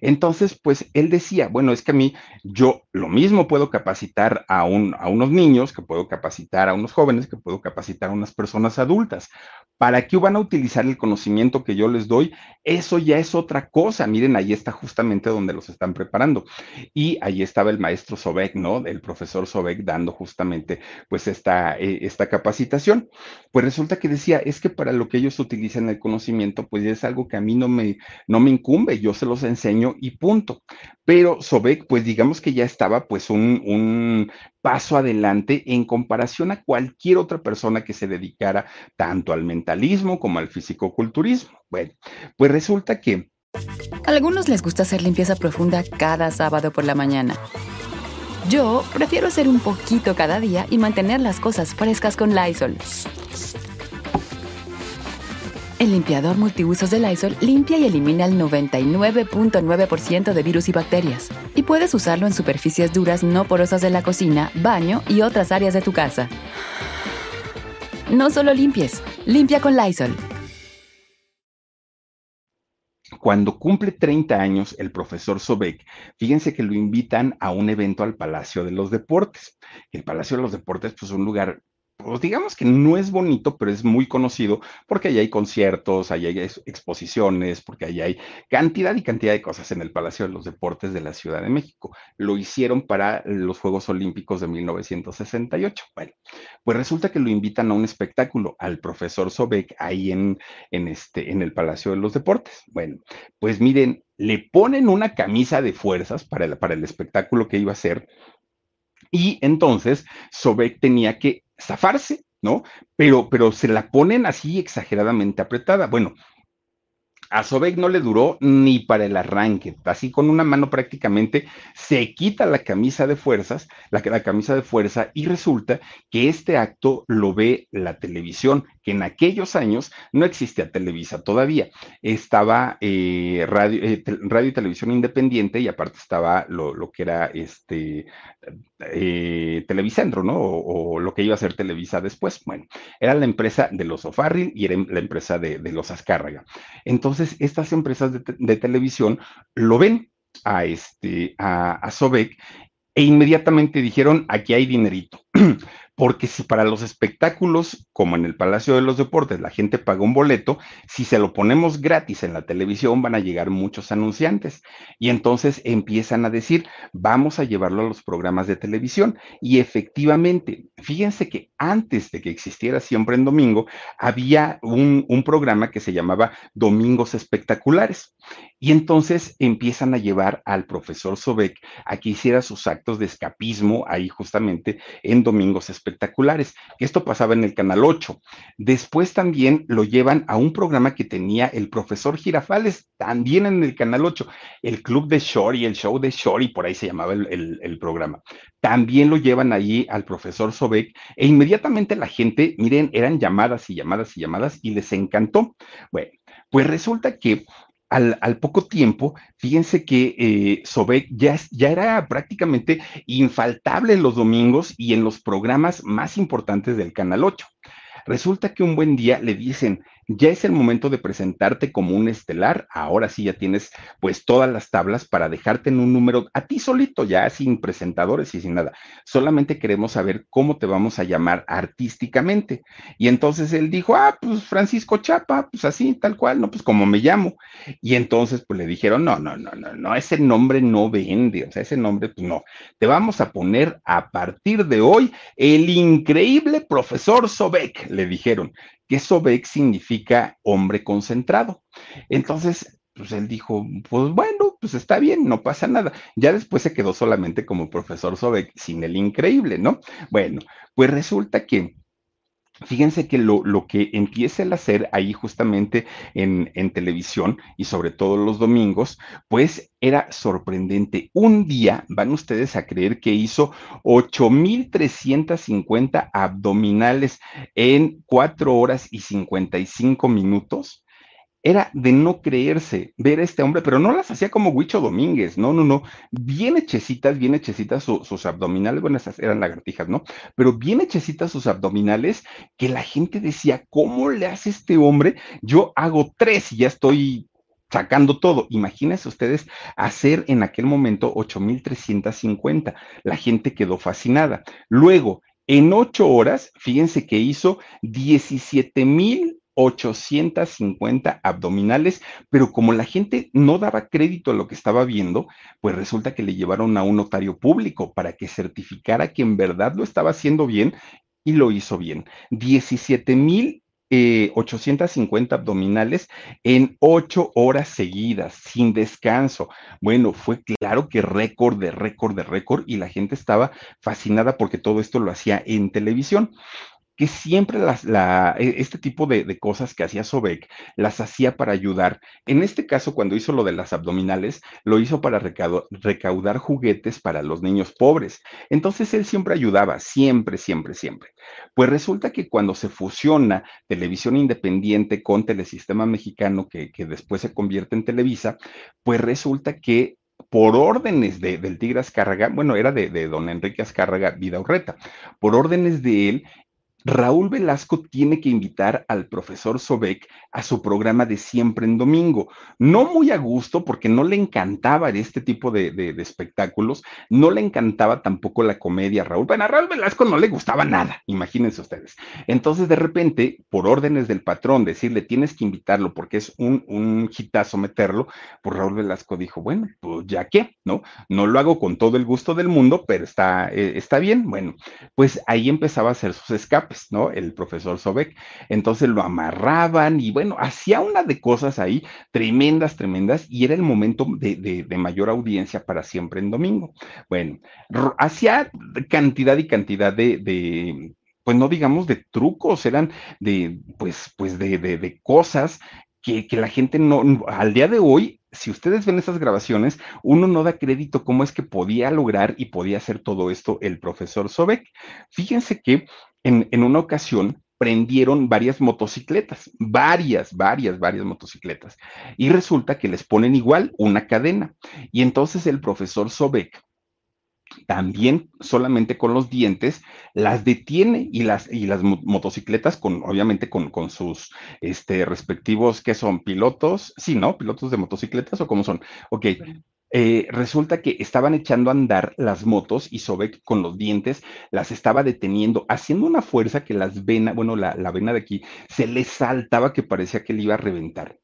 Entonces, pues él decía, bueno, es que a mí yo lo mismo puedo capacitar a, un, a unos niños, que puedo capacitar a unos jóvenes, que puedo capacitar a unas personas adultas. ¿Para qué van a utilizar el conocimiento que yo les doy? Eso ya es otra cosa. Miren, ahí está justamente donde los están preparando. Y ahí estaba el maestro Sobek, ¿no? El profesor Sobek dando justamente pues esta, eh, esta capacitación. Pues resulta que decía, es que para lo que ellos utilizan el conocimiento, pues es algo que a mí no me, no me incumbe, yo se los enseño y punto. Pero Sobek, pues digamos que ya estaba pues un, un paso adelante en comparación a cualquier otra persona que se dedicara tanto al mentalismo como al fisicoculturismo. Bueno, pues resulta que... A algunos les gusta hacer limpieza profunda cada sábado por la mañana. Yo prefiero hacer un poquito cada día y mantener las cosas frescas con Lysol. El limpiador multiusos de Lysol limpia y elimina el 99.9% de virus y bacterias. Y puedes usarlo en superficies duras no porosas de la cocina, baño y otras áreas de tu casa. No solo limpies, limpia con Lysol. Cuando cumple 30 años el profesor Sobek, fíjense que lo invitan a un evento al Palacio de los Deportes. El Palacio de los Deportes pues, es un lugar pues digamos que no es bonito, pero es muy conocido porque ahí hay conciertos, ahí hay exposiciones, porque ahí hay cantidad y cantidad de cosas en el Palacio de los Deportes de la Ciudad de México. Lo hicieron para los Juegos Olímpicos de 1968. Bueno, pues resulta que lo invitan a un espectáculo al profesor Sobek ahí en, en, este, en el Palacio de los Deportes. Bueno, pues miren, le ponen una camisa de fuerzas para el, para el espectáculo que iba a ser. Y entonces Sobek tenía que zafarse, ¿no? Pero, pero se la ponen así exageradamente apretada. Bueno, A Sobek no le duró ni para el arranque, así con una mano prácticamente se quita la camisa de fuerzas, la, camisa de fuerza, y resulta que este acto lo ve la televisión, que en aquellos años no existía Televisa todavía, estaba eh, radio, eh, radio, y televisión independiente y aparte estaba lo, que era este eh, ¿no? O, o, lo que iba a ser Televisa después. Bueno, era la empresa de los O'Farrill y era la empresa de, de los Azcárraga. Entonces, estas empresas de, de televisión lo ven a, este, a, a Sobek e inmediatamente dijeron, aquí hay dinerito. porque si para los espectáculos, como en el Palacio de los Deportes, la gente paga un boleto, si se lo ponemos gratis en la televisión van a llegar muchos anunciantes y entonces empiezan a decir, vamos a llevarlo a los programas de televisión. Y efectivamente, fíjense que antes de que existiera siempre en domingo, había un, un programa que se llamaba Domingos Espectaculares. Y entonces empiezan a llevar al profesor Sobek a que hiciera sus actos de escapismo ahí justamente en Domingos Espectaculares, esto pasaba en el Canal 8. Después también lo llevan a un programa que tenía el profesor Girafales, también en el Canal 8, el Club de Shori, el show de Shori, por ahí se llamaba el, el, el programa. También lo llevan allí al profesor Sobek e inmediatamente la gente, miren, eran llamadas y llamadas y llamadas y les encantó. Bueno, pues resulta que al, poco tiempo, fíjense que eh, Sobek ya, ya, era prácticamente infaltable en los domingos y en los programas más importantes del Canal 8. Resulta que un buen día le dicen, ya es el momento de presentarte como un estelar, ahora sí ya tienes pues todas las tablas para dejarte en un número a ti solito, ya sin presentadores y sin nada. Solamente queremos saber cómo te vamos a llamar artísticamente. Y entonces él dijo, ah, pues Francisco Chapa, pues así, tal cual, no, pues como me llamo. Y entonces pues le dijeron, no, no, no, no, no, ese nombre no vende, o sea, ese nombre, pues no, te vamos a poner a partir de hoy el increíble profesor Sobek, le dijeron que Sobek significa hombre concentrado. Entonces, pues él dijo, pues bueno, pues está bien, no pasa nada. Ya después se quedó solamente como profesor Sobek sin el increíble, ¿no? Bueno, pues resulta que Fíjense que lo, lo, que empieza a hacer ahí justamente en, en, televisión y sobre todo los domingos, pues era sorprendente. Un día, van ustedes a creer que hizo 8.350 abdominales en 4 horas y 55 minutos era de no creerse ver a este hombre, pero no las hacía como Huicho Domínguez, no, no, no, bien hechecitas, bien hechecitas su, sus abdominales, bueno, esas eran lagartijas, ¿no? Pero bien hechecitas sus abdominales, que la gente decía, ¿cómo le hace este hombre? Yo hago tres y ya estoy sacando todo. Imagínense ustedes hacer en aquel momento 8.350. La gente quedó fascinada. Luego, en ocho horas, fíjense que hizo 17.000 850 abdominales, pero como la gente no daba crédito a lo que estaba viendo, pues resulta que le llevaron a un notario público para que certificara que en verdad lo estaba haciendo bien y lo hizo bien. 17 mil eh, 850 abdominales en ocho horas seguidas, sin descanso. Bueno, fue claro que récord de récord de récord y la gente estaba fascinada porque todo esto lo hacía en televisión que siempre las, la, e, este tipo de, de, cosas que hacía Sobek las hacía para ayudar. En este caso, cuando hizo lo de las abdominales, lo hizo para recaudar, juguetes para los niños pobres. Entonces él siempre ayudaba, siempre, siempre, siempre. Pues resulta que cuando se fusiona televisión independiente con Telesistema Mexicano, que, que después se convierte en Televisa, pues resulta que por órdenes de, del Tigre Azcárraga, bueno, era de, de, don Enrique Azcárraga Vida Urreta, por órdenes de él, Raúl Velasco tiene que invitar al profesor Sobek a su programa de siempre en domingo. No muy a gusto porque no le encantaba este tipo de, espectáculos, no le encantaba tampoco la comedia a Raúl. Bueno, a Raúl Velasco no le gustaba nada, imagínense ustedes. Entonces, de repente, por órdenes del patrón, decirle tienes que invitarlo porque es un, un hitazo meterlo, pues Raúl Velasco dijo, bueno, pues ya qué, ¿no? No lo hago con todo el gusto del mundo, pero está, eh, está bien. Bueno, pues ahí empezaba a hacer sus escapes ¿no? El profesor Sobek. Entonces lo amarraban y bueno, hacía una de cosas ahí tremendas, tremendas, y era el momento de, de, mayor audiencia para siempre en domingo. Bueno, hacía cantidad y cantidad de, de pues no digamos de trucos, eran de, pues, pues de, cosas que, que la gente no, al día de hoy, si ustedes ven esas grabaciones, uno no da crédito cómo es que podía lograr y podía hacer todo esto el profesor Sobek. Fíjense que en, una ocasión prendieron varias motocicletas, varias, varias, varias motocicletas. Y resulta que les ponen igual una cadena. Y entonces el profesor Sobek también solamente con los dientes las detiene y las, y las motocicletas con, obviamente con, con sus este, respectivos, que son pilotos, sí, ¿no? Pilotos de motocicletas o cómo son. Ok, eh, resulta que estaban echando a andar las motos y Sobek con los dientes las estaba deteniendo, haciendo una fuerza que las venas, bueno, la, la vena de aquí se le saltaba que parecía que le iba a reventar.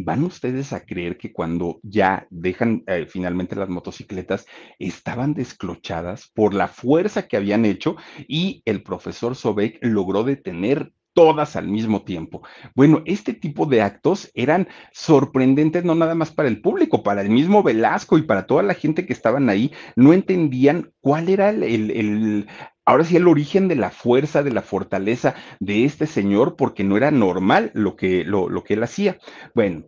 ¿Van ustedes a creer que cuando ya dejan eh, finalmente las motocicletas estaban desclochadas por la fuerza que habían hecho y el profesor Sobek logró detener todas al mismo tiempo. Bueno, este tipo de actos eran sorprendentes no nada más para el público, para el mismo Velasco y para toda la gente que estaban ahí, no entendían cuál era el, el, ahora sí el origen de la fuerza, de la fortaleza de este señor, porque no era normal lo que, lo, lo que él hacía. Bueno,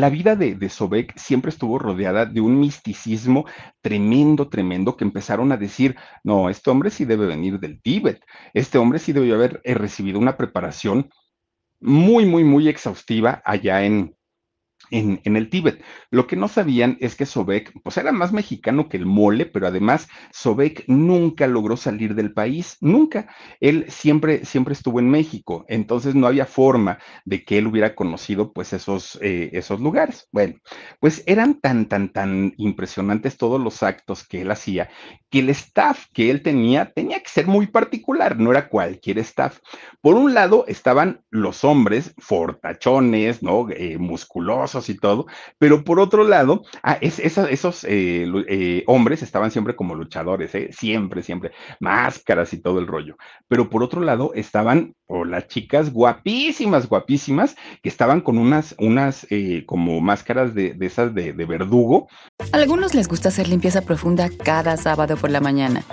la vida de, de, Sobek siempre estuvo rodeada de un misticismo tremendo, tremendo, que empezaron a decir, no, este hombre sí debe venir del Tíbet, este hombre sí debió haber eh, recibido una preparación muy, muy, muy exhaustiva allá en, en, el Tíbet. Lo que no sabían es que Sobek, pues era más mexicano que el mole, pero además Sobek nunca logró salir del país, nunca. Él siempre, siempre estuvo en México, entonces no había forma de que él hubiera conocido pues esos, eh, esos lugares. Bueno, pues eran tan, tan, tan impresionantes todos los actos que él hacía, que el staff que él tenía tenía que ser muy particular, no era cualquier staff. Por un lado estaban los hombres fortachones, ¿no? Eh, musculosos, y todo, pero por otro lado, ah, es, esos eh, eh, hombres estaban siempre como luchadores, ¿eh? siempre, siempre, máscaras y todo el rollo, pero por otro lado estaban o las chicas guapísimas, guapísimas, que estaban con unas, unas como máscaras de, de esas de, de verdugo. A algunos les gusta hacer limpieza profunda cada sábado por la mañana.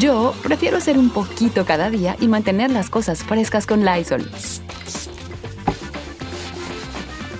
Yo prefiero hacer un poquito cada día y mantener las cosas frescas con Lysol.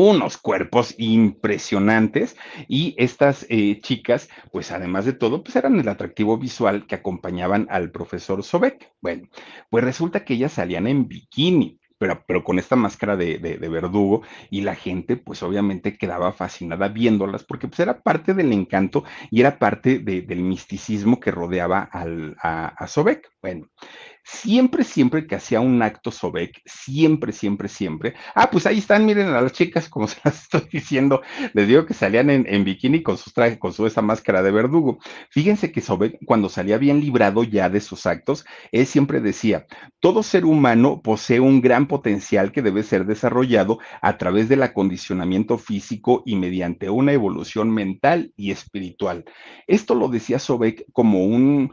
unos cuerpos impresionantes y estas eh, chicas, pues además de todo, pues eran el atractivo visual que acompañaban al profesor Sobek. Bueno, pues resulta que ellas salían en bikini. Pero, pero, con esta máscara de, de, verdugo y la gente pues obviamente quedaba fascinada viéndolas porque pues era parte del encanto y era parte de, del misticismo que rodeaba al, a, a Sobek. Bueno, Siempre, siempre que hacía un acto Sobek, siempre, siempre, siempre. Ah, pues ahí están, miren a las chicas, como se las estoy diciendo. Les digo que salían en, en bikini con sus trajes, con su esa máscara de verdugo. Fíjense que Sobek, cuando salía bien librado ya de sus actos, él siempre decía: todo ser humano posee un gran potencial que debe ser desarrollado a través del acondicionamiento físico y mediante una evolución mental y espiritual. Esto lo decía Sobek como un,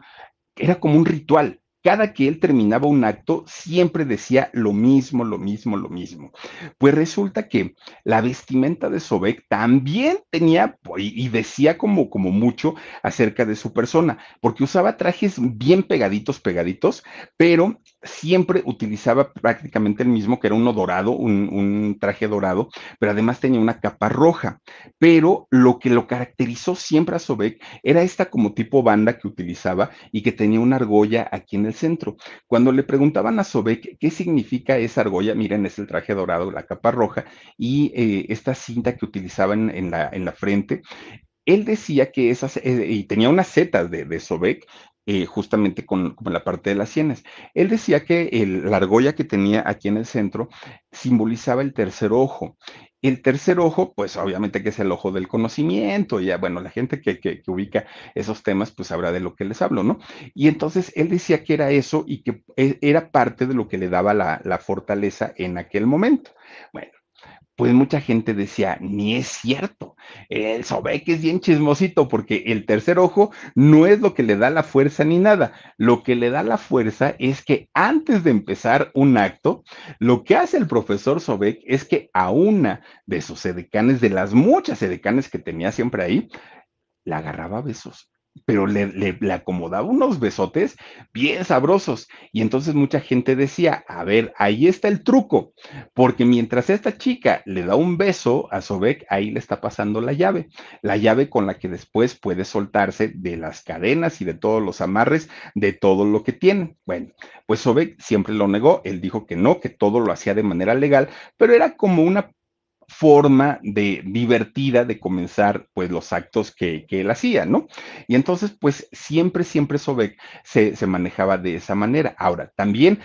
era como un ritual cada que él terminaba un acto, siempre decía lo mismo, lo mismo, lo mismo. Pues resulta que la vestimenta de Sobek también tenía y decía como, como mucho acerca de su persona, porque usaba trajes bien pegaditos, pegaditos, pero siempre utilizaba prácticamente el mismo, que era uno dorado, un, un traje dorado, pero además tenía una capa roja. Pero lo que lo caracterizó siempre a Sobek era esta como tipo banda que utilizaba y que tenía una argolla aquí en el centro. Cuando le preguntaban a Sobek qué significa esa argolla, miren, es el traje dorado, la capa roja y eh, esta cinta que utilizaban en la, en la frente, él decía que esas, eh, y tenía unas setas de, de Sobek, eh, justamente con, la parte de las sienes. Él decía que el, la argolla que tenía aquí en el centro simbolizaba el tercer ojo el tercer ojo, pues obviamente que es el ojo del conocimiento, ya bueno, la gente que, que, que, ubica esos temas, pues sabrá de lo que les hablo, ¿no? Y entonces él decía que era eso y que e, era parte de lo que le daba la, la fortaleza en aquel momento. Bueno, pues mucha gente decía, ni es cierto. el Sobek es bien chismosito porque el tercer ojo no es lo que le da la fuerza ni nada. Lo que le da la fuerza es que antes de empezar un acto, lo que hace el profesor Sobek es que a una de sus edecanes, de las muchas edecanes que tenía siempre ahí, la agarraba a besos pero le, acomodaba unos besotes bien sabrosos. Y entonces mucha gente decía, a ver, ahí está el truco, porque mientras esta chica le da un beso a Sobek, ahí le está pasando la llave, la llave con la que después puede soltarse de las cadenas y de todos los amarres, de todo lo que tiene. Bueno, pues Sobek siempre lo negó, él dijo que no, que todo lo hacía de manera legal, pero era como una forma de divertida de comenzar pues los actos que, que, él hacía, ¿no? Y entonces pues siempre, siempre Sobek se, se manejaba de esa manera. Ahora, también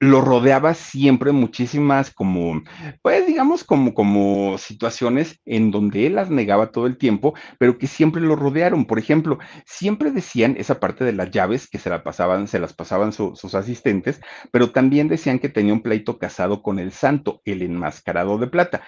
lo rodeaba siempre muchísimas como, pues digamos como, como situaciones en donde él las negaba todo el tiempo, pero que siempre lo rodearon. Por ejemplo, siempre decían esa parte de las llaves que se la pasaban, se las pasaban sus asistentes, pero también decían que tenía un pleito casado con el santo, el enmascarado de plata.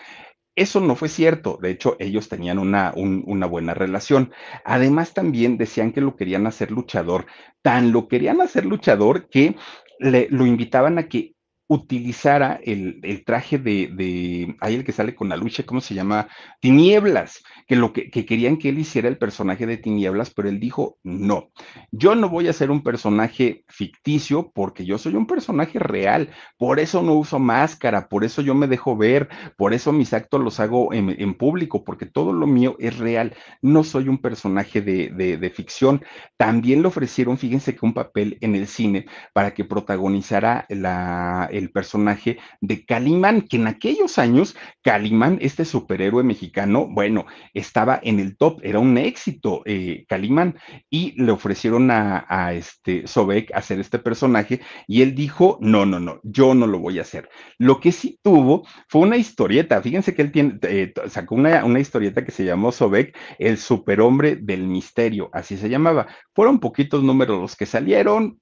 Eso no fue cierto, de hecho ellos tenían una, una, buena relación. Además también decían que lo querían hacer luchador, tan lo querían hacer luchador que le, lo invitaban a que utilizara el, traje de, de, ahí el que sale con la lucha, ¿cómo se llama? Tinieblas, que lo que, que, querían que él hiciera el personaje de Tinieblas, pero él dijo, no, yo no voy a ser un personaje ficticio porque yo soy un personaje real, por eso no uso máscara, por eso yo me dejo ver, por eso mis actos los hago en, en público, porque todo lo mío es real, no soy un personaje de, de, de ficción. También le ofrecieron, fíjense que un papel en el cine para que protagonizara la el personaje de Calimán, que en aquellos años, Calimán, este superhéroe mexicano, bueno, estaba en el top, era un éxito eh, Calimán, y le ofrecieron a, a este Sobek hacer este personaje, y él dijo, no, no, no, yo no lo voy a hacer. Lo que sí tuvo fue una historieta, fíjense que él tiene, eh, sacó una, una historieta que se llamó Sobek, el superhombre del misterio, así se llamaba. Fueron poquitos números los que salieron,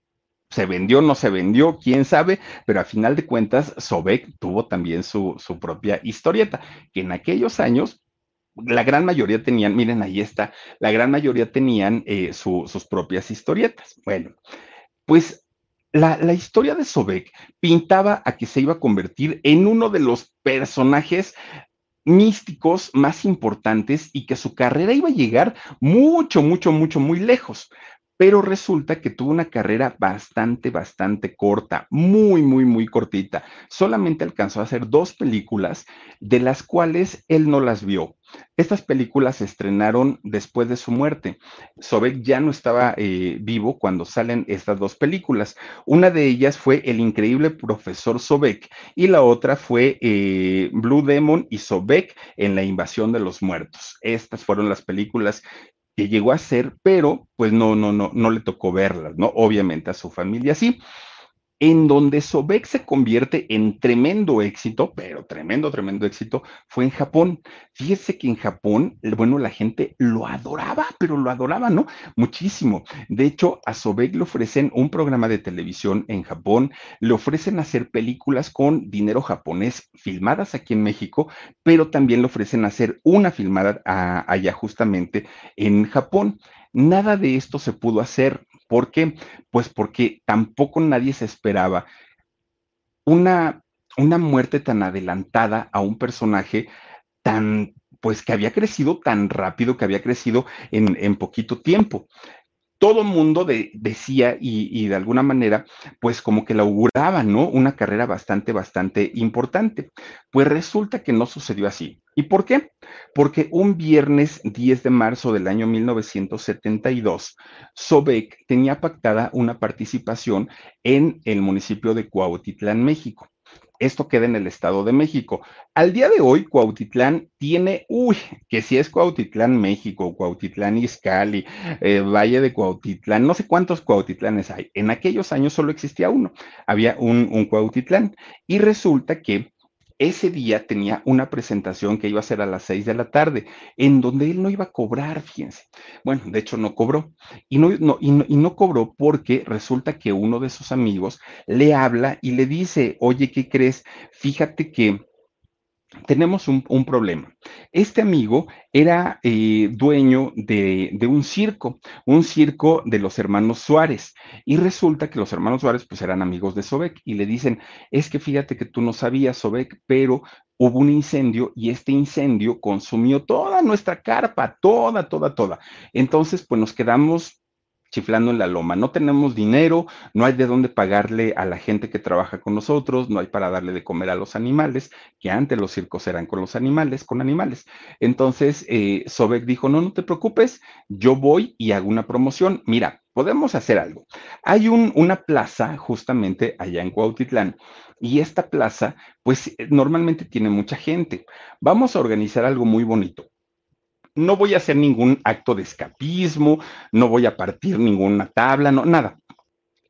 se vendió, no se vendió, quién sabe, pero a final de cuentas, Sobek tuvo también su, su propia historieta, que en aquellos años la gran mayoría tenían, miren, ahí está, la gran mayoría tenían eh, su, sus propias historietas. Bueno, pues la, la, historia de Sobek pintaba a que se iba a convertir en uno de los personajes místicos más importantes y que su carrera iba a llegar mucho, mucho, mucho, muy lejos pero resulta que tuvo una carrera bastante, bastante corta, muy, muy, muy cortita. Solamente alcanzó a hacer dos películas, de las cuales él no las vio. Estas películas se estrenaron después de su muerte. Sobek ya no estaba eh, vivo cuando salen estas dos películas. Una de ellas fue El increíble profesor Sobek y la otra fue eh, Blue Demon y Sobek en la invasión de los muertos. Estas fueron las películas que llegó a ser, pero pues no, no, no, no le tocó verlas, ¿no? Obviamente a su familia sí. En donde Sobek se convierte en tremendo éxito, pero tremendo, tremendo éxito, fue en Japón. Fíjese que en Japón, bueno, la gente lo adoraba, pero lo adoraba, ¿no? Muchísimo. De hecho, a Sobek le ofrecen un programa de televisión en Japón, le ofrecen hacer películas con dinero japonés filmadas aquí en México, pero también le ofrecen hacer una filmada allá justamente en Japón. Nada de esto se pudo hacer. ¿Por qué? Pues porque tampoco nadie se esperaba una, una muerte tan adelantada a un personaje tan, pues que había crecido tan rápido, que había crecido en, en poquito tiempo todo mundo de, decía y, y, de alguna manera, pues como que la auguraba, ¿no? Una carrera bastante, bastante importante. Pues resulta que no sucedió así. ¿Y por qué? Porque un viernes 10 de marzo del año 1972, Sobek tenía pactada una participación en el municipio de Cuautitlán, México. Esto queda en el Estado de México. Al día de hoy, Cuautitlán tiene, uy, que si es Cuautitlán, México, Cuautitlán, Izcalli, eh, Valle de Cuautitlán, no sé cuántos Cuautitlanes hay. En aquellos años solo existía uno, había un, un Cuautitlán. Y resulta que ese día tenía una presentación que iba a ser a las seis de la tarde, en donde él no iba a cobrar, fíjense. Bueno, de hecho no cobró. Y no, no, y no, y no cobró porque resulta que uno de sus amigos le habla y le dice, oye, ¿qué crees? Fíjate que tenemos un, un, problema. Este amigo era eh, dueño de, de, un circo, un circo de los hermanos Suárez, y resulta que los hermanos Suárez pues eran amigos de Sobek y le dicen, es que fíjate que tú no sabías, Sobek, pero hubo un incendio y este incendio consumió toda nuestra carpa, toda, toda, toda. Entonces, pues nos quedamos chiflando en la loma. No tenemos dinero, no hay de dónde pagarle a la gente que trabaja con nosotros, no hay para darle de comer a los animales, que antes los circos eran con los animales, con animales. Entonces, eh, Sobek dijo, no, no te preocupes, yo voy y hago una promoción. Mira, podemos hacer algo. Hay un, una plaza justamente allá en Cuautitlán y esta plaza, pues normalmente tiene mucha gente. Vamos a organizar algo muy bonito no voy a hacer ningún acto de escapismo, no voy a partir ninguna tabla, no, nada.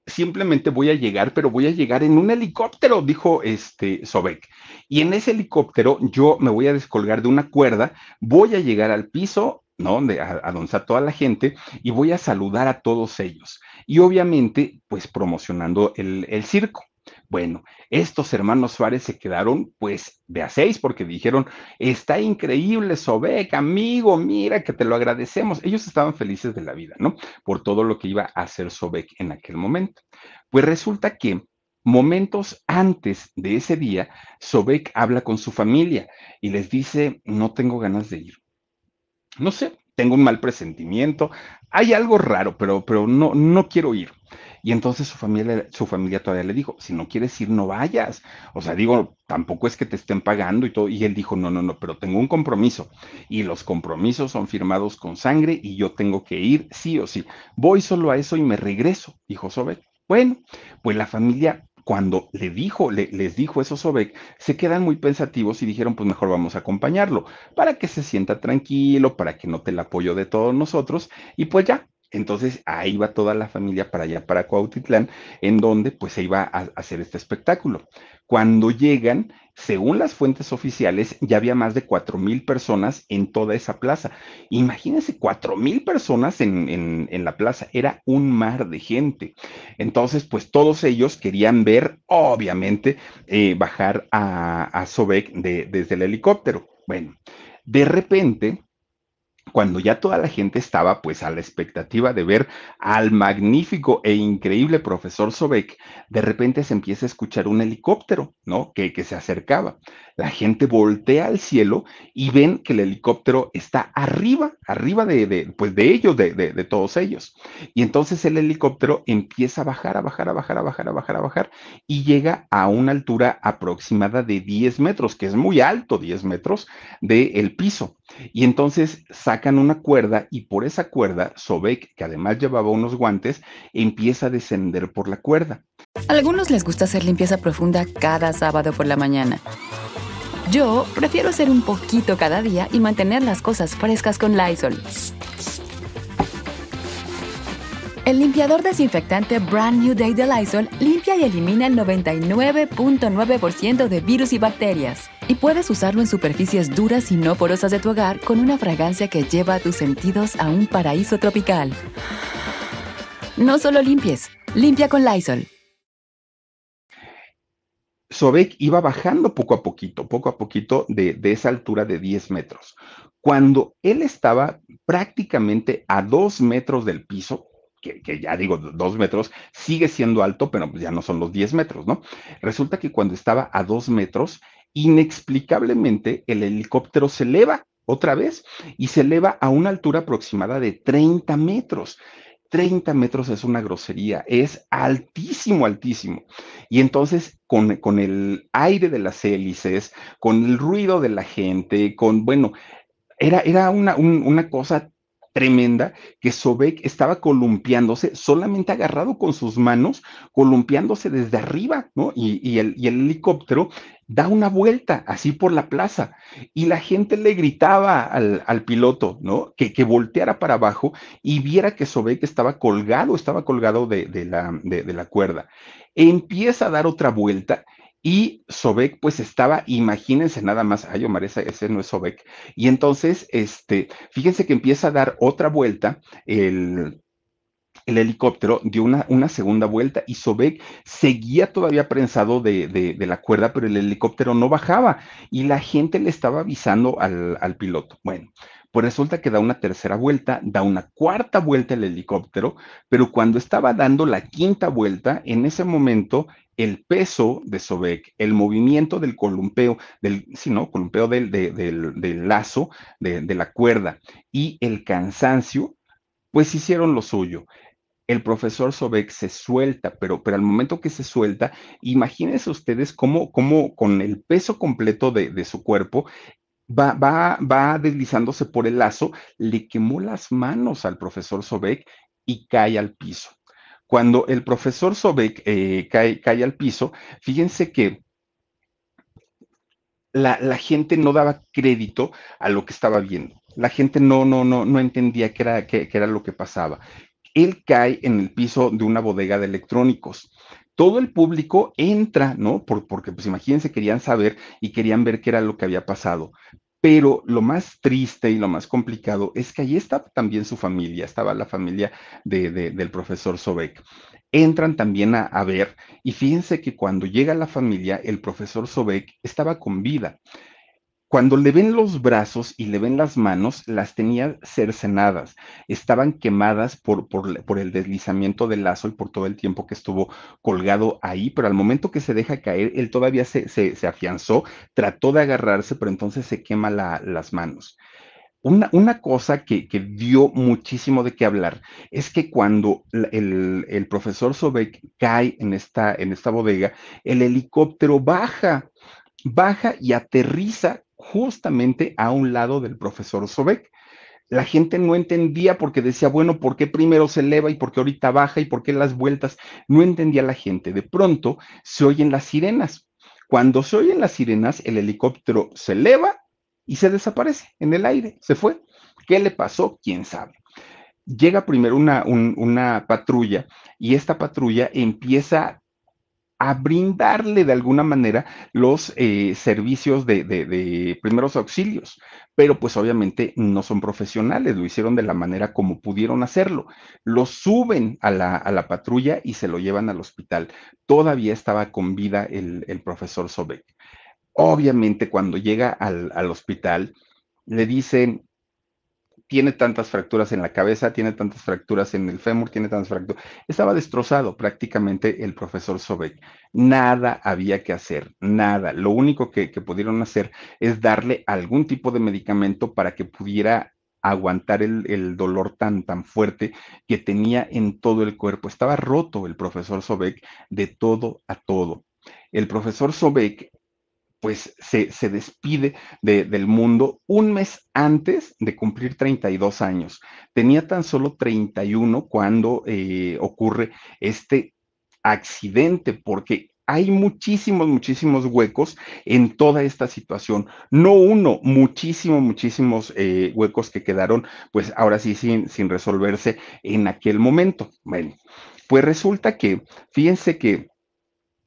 Simplemente voy a llegar, pero voy a llegar en un helicóptero, dijo este Sobek. Y en ese helicóptero yo me voy a descolgar de una cuerda, voy a llegar al piso, ¿no? De, a, a donde está toda la gente y voy a saludar a todos ellos. Y obviamente, pues promocionando el, el circo. Bueno, estos hermanos Suárez se quedaron pues de a seis porque dijeron, está increíble, Sobek, amigo, mira que te lo agradecemos. Ellos estaban felices de la vida, ¿no? Por todo lo que iba a hacer Sobek en aquel momento. Pues resulta que momentos antes de ese día, Sobek habla con su familia y les dice, no tengo ganas de ir. No sé, tengo un mal presentimiento, hay algo raro, pero, pero no, no quiero ir. Y entonces su familia, su familia todavía le dijo, si no quieres ir, no vayas. O sea, digo, tampoco es que te estén pagando y todo. Y él dijo, no, no, no, pero tengo un compromiso. Y los compromisos son firmados con sangre y yo tengo que ir sí o sí. Voy solo a eso y me regreso, dijo Sobek. Bueno, pues la familia cuando le dijo, le, les dijo eso Sobek, se quedan muy pensativos y dijeron, pues mejor vamos a acompañarlo, para que se sienta tranquilo, para que note el apoyo de todos nosotros, y pues ya, entonces ahí va toda la familia para allá, para Cuautitlán, en donde pues se iba a hacer este espectáculo. Cuando llegan, según las fuentes oficiales, ya había más de cuatro mil personas en toda esa plaza. Imagínense, cuatro mil personas en, en, en, la plaza, era un mar de gente. Entonces, pues todos ellos querían ver, obviamente, eh, bajar a, a Sobek de, desde el helicóptero. Bueno, de repente cuando ya toda la gente estaba pues a la expectativa de ver al magnífico e increíble profesor Sobek, de repente se empieza a escuchar un helicóptero, ¿no? Que, que se acercaba. La gente voltea al cielo y ven que el helicóptero está arriba, arriba de, de pues de ellos, de, de, de, todos ellos. Y entonces el helicóptero empieza a bajar, a bajar, a bajar, a bajar, a bajar, a bajar, y llega a una altura aproximada de 10 metros, que es muy alto, 10 metros del piso. Y entonces sacan una cuerda y por esa cuerda, Sobek, que además llevaba unos guantes, empieza a descender por la cuerda. A algunos les gusta hacer limpieza profunda cada sábado por la mañana. Yo prefiero hacer un poquito cada día y mantener las cosas frescas con Lysol. El limpiador desinfectante Brand New Day de Lysol limpia y elimina el 99.9% de virus y bacterias. Y puedes usarlo en superficies duras y no porosas de tu hogar con una fragancia que lleva a tus sentidos a un paraíso tropical. No solo limpies, limpia con Lysol. Sobek iba bajando poco a poquito, poco a poquito de, de, esa altura de 10 metros. Cuando él estaba prácticamente a dos metros del piso, que, ya digo, dos metros, sigue siendo alto, pero ya no son los 10 metros, ¿no? Resulta que cuando estaba a dos metros, inexplicablemente el helicóptero se eleva otra vez y se eleva a una altura aproximada de 30 metros. 30 metros es una grosería, es altísimo, altísimo. Y entonces con, con, el aire de las hélices, con el ruido de la gente, con, bueno, era, era una, un, una cosa tremenda que Sobek estaba columpiándose, solamente agarrado con sus manos, columpiándose desde arriba, ¿no? Y, el, helicóptero da una vuelta así por la plaza y la gente le gritaba al, piloto, ¿no? Que, volteara para abajo y viera que Sobek estaba colgado, estaba colgado de la, de, de la cuerda. Empieza a dar otra vuelta y Sobek, pues estaba, imagínense nada más, ay, Omar, ese, no es Sobek. Y entonces, este, fíjense que empieza a dar otra vuelta el, el helicóptero dio una, una, segunda vuelta y Sobek seguía todavía prensado de, de, de, la cuerda, pero el helicóptero no bajaba y la gente le estaba avisando al, al piloto. Bueno, pues resulta que da una tercera vuelta, da una cuarta vuelta el helicóptero, pero cuando estaba dando la quinta vuelta, en ese momento el peso de Sobek, el movimiento del columpeo, del, sí, ¿no? Columpeo del, de, del, lazo, de, de la cuerda y el cansancio, pues hicieron lo suyo el profesor Sobek se suelta, pero, pero al momento que se suelta, imagínense ustedes cómo, cómo con el peso completo de, de su cuerpo, va, va, va deslizándose por el lazo, le quemó las manos al profesor Sobek y cae al piso. Cuando el profesor Sobek eh, cae, al piso, fíjense que la, gente no daba crédito a lo que estaba viendo. La gente no, no, no, no entendía qué era, qué, qué era lo que pasaba él cae en el piso de una bodega de electrónicos. Todo el público entra, ¿no? Por, porque, pues imagínense, querían saber y querían ver qué era lo que había pasado. Pero lo más triste y lo más complicado es que allí estaba también su familia, estaba la familia de, de, del profesor Sobek. Entran también a, a, ver y fíjense que cuando llega la familia, el profesor Sobek estaba con vida. Cuando le ven los brazos y le ven las manos, las tenía cercenadas, estaban quemadas por, por, el deslizamiento del lazo y por todo el tiempo que estuvo colgado ahí, pero al momento que se deja caer, él todavía se, se, se afianzó, trató de agarrarse, pero entonces se quema la, las manos. Una, una, cosa que, que, dio muchísimo de qué hablar es que cuando el, el profesor Sobek cae en esta, en esta bodega, el helicóptero baja, baja y aterriza justamente a un lado del profesor Sobek. La gente no entendía porque decía, bueno, ¿por qué primero se eleva y por qué ahorita baja y por qué las vueltas? No entendía la gente. De pronto se oyen las sirenas. Cuando se oyen las sirenas, el helicóptero se eleva y se desaparece en el aire, se fue. ¿Qué le pasó? ¿Quién sabe? Llega primero una, un, una patrulla y esta patrulla empieza a brindarle de alguna manera los eh, servicios de, de, de, primeros auxilios, pero pues obviamente no son profesionales, lo hicieron de la manera como pudieron hacerlo. Lo suben a la, a la patrulla y se lo llevan al hospital. Todavía estaba con vida el, el profesor Sobek. Obviamente cuando llega al, al hospital, le dicen, tiene tantas fracturas en la cabeza, tiene tantas fracturas en el fémur, tiene tantas fracturas. Estaba destrozado prácticamente el profesor Sobek. Nada había que hacer, nada. Lo único que, pudieron hacer es darle algún tipo de medicamento para que pudiera aguantar el, el, dolor tan, tan fuerte que tenía en todo el cuerpo. Estaba roto el profesor Sobek de todo a todo. El profesor Sobek pues se, se despide de, del mundo un mes antes de cumplir 32 años. Tenía tan solo 31 cuando eh, ocurre este accidente, porque hay muchísimos, muchísimos huecos en toda esta situación. No uno, muchísimos, muchísimos eh, huecos que quedaron, pues ahora sí, sin, sin resolverse en aquel momento. Bueno, pues resulta que, fíjense que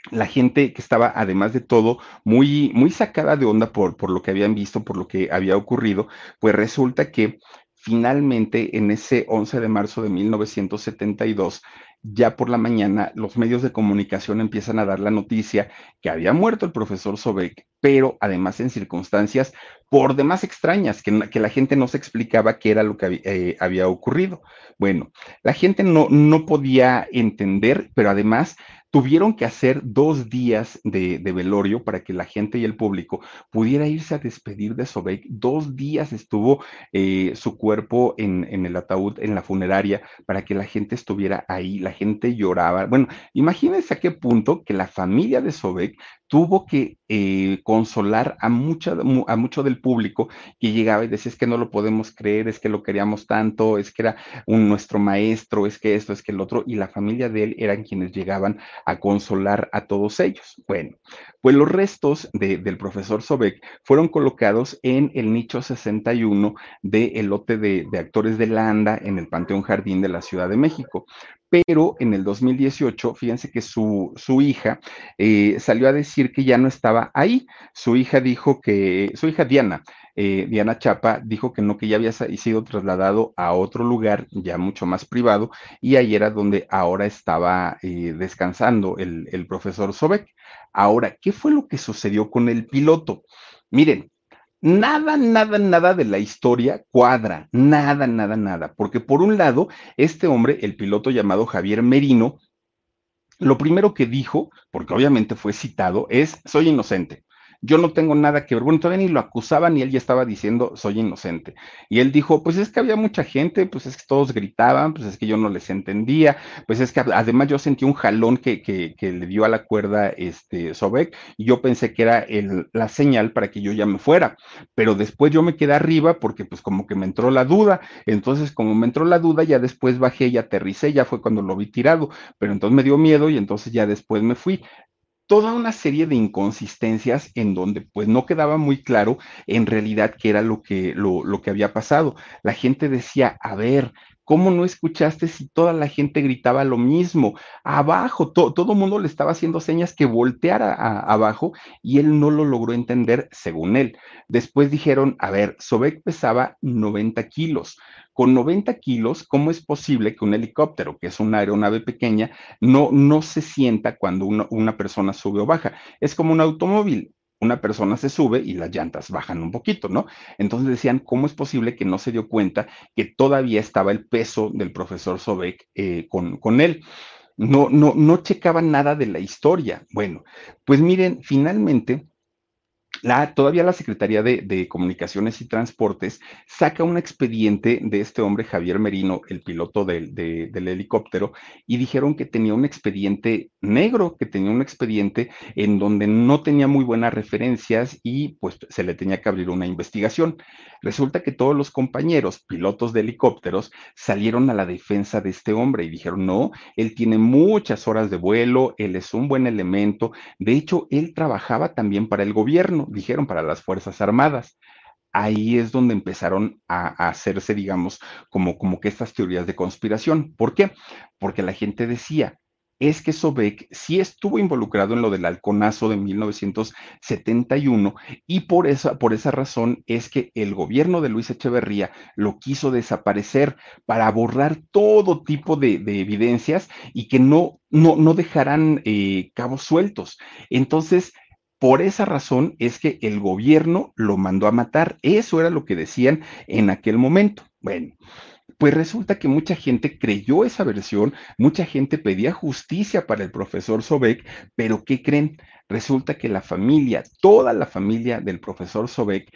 la gente que estaba, además de todo, muy, muy sacada de onda por, por lo que habían visto, por lo que había ocurrido, pues resulta que finalmente en ese 11 de marzo de 1972, ya por la mañana, los medios de comunicación empiezan a dar la noticia que había muerto el profesor Sobek, pero además en circunstancias por demás extrañas, que, la gente no se explicaba qué era lo que había, eh, había ocurrido. Bueno, la gente no, no podía entender, pero además tuvieron que hacer dos días de, de, velorio para que la gente y el público pudiera irse a despedir de Sobek. Dos días estuvo eh, su cuerpo en, en, el ataúd, en la funeraria, para que la gente estuviera ahí, la gente lloraba. Bueno, imagínense a qué punto que la familia de Sobek tuvo que eh, consolar a, a mucho del público que llegaba y decía, es que no lo podemos creer, es que lo queríamos tanto, es que era un, nuestro maestro, es que esto, es que el otro, y la familia de él eran quienes llegaban a consolar a todos ellos. Bueno, pues los restos de, del profesor Sobek fueron colocados en el nicho 61 del de lote de, de actores de la ANDA en el Panteón Jardín de la Ciudad de México pero en el 2018, fíjense que su, su hija eh, salió a decir que ya no estaba ahí. Su hija dijo que, su hija Diana, eh, Diana Chapa dijo que no, que ya había sido trasladado a otro lugar ya mucho más privado y ahí era donde ahora estaba eh, descansando el, el profesor Sobek. Ahora, ¿qué fue lo que sucedió con el piloto? Miren, Nada, nada, nada de la historia cuadra, nada, nada, nada, porque por un lado, este hombre, el piloto llamado Javier Merino, lo primero que dijo, porque obviamente fue citado, es, soy inocente yo no tengo nada que ver. Bueno, todavía ni lo acusaban y él ya estaba diciendo, soy inocente. Y él dijo, pues es que había mucha gente, pues es que todos gritaban, pues es que yo no les entendía, pues es que además yo sentí un jalón que, que, que le dio a la cuerda este Sobek y yo pensé que era la señal para que yo ya me fuera, pero después yo me quedé arriba porque pues como que me entró la duda, entonces como me entró la duda ya después bajé y aterricé, ya fue cuando lo vi tirado, pero entonces me dio miedo y entonces ya después me fui toda una serie de inconsistencias en donde pues no quedaba muy claro en realidad qué era lo que, lo, lo que había pasado. La gente decía, a ver, ¿Cómo no escuchaste si toda la gente gritaba lo mismo? Abajo, todo el mundo le estaba haciendo señas que volteara abajo y él no lo logró entender, según él. Después dijeron, a ver, Sobek pesaba 90 kilos. Con 90 kilos, ¿cómo es posible que un helicóptero, que es una aeronave pequeña, no, no se sienta cuando una persona sube o baja? Es como un automóvil una persona se sube y las llantas bajan un poquito, ¿no? Entonces decían, ¿cómo es posible que no se dio cuenta que todavía estaba el peso del profesor Sobek eh, con, con él? No, no, no checaban nada de la historia. Bueno, pues miren, finalmente la, todavía la Secretaría de, Comunicaciones y Transportes saca un expediente de este hombre, Javier Merino, el piloto del, helicóptero, y dijeron que tenía un expediente negro, que tenía un expediente en donde no tenía muy buenas referencias y pues se le tenía que abrir una investigación. Resulta que todos los compañeros, pilotos de helicópteros, salieron a la defensa de este hombre y dijeron, no, él tiene muchas horas de vuelo, él es un buen elemento, de hecho, él trabajaba también para el gobierno dijeron, para las Fuerzas Armadas. Ahí es donde empezaron a, hacerse, digamos, como, como que estas teorías de conspiración. ¿Por qué? Porque la gente decía, es que Sobek sí estuvo involucrado en lo del halconazo de 1971 y por esa, por esa razón es que el gobierno de Luis Echeverría lo quiso desaparecer para borrar todo tipo de, evidencias y que no, no, no dejaran eh, cabos sueltos. Entonces, por esa razón es que el gobierno lo mandó a matar. Eso era lo que decían en aquel momento. Bueno, pues resulta que mucha gente creyó esa versión, mucha gente pedía justicia para el profesor Sobek, pero ¿qué creen? Resulta que la familia, toda la familia del profesor Sobek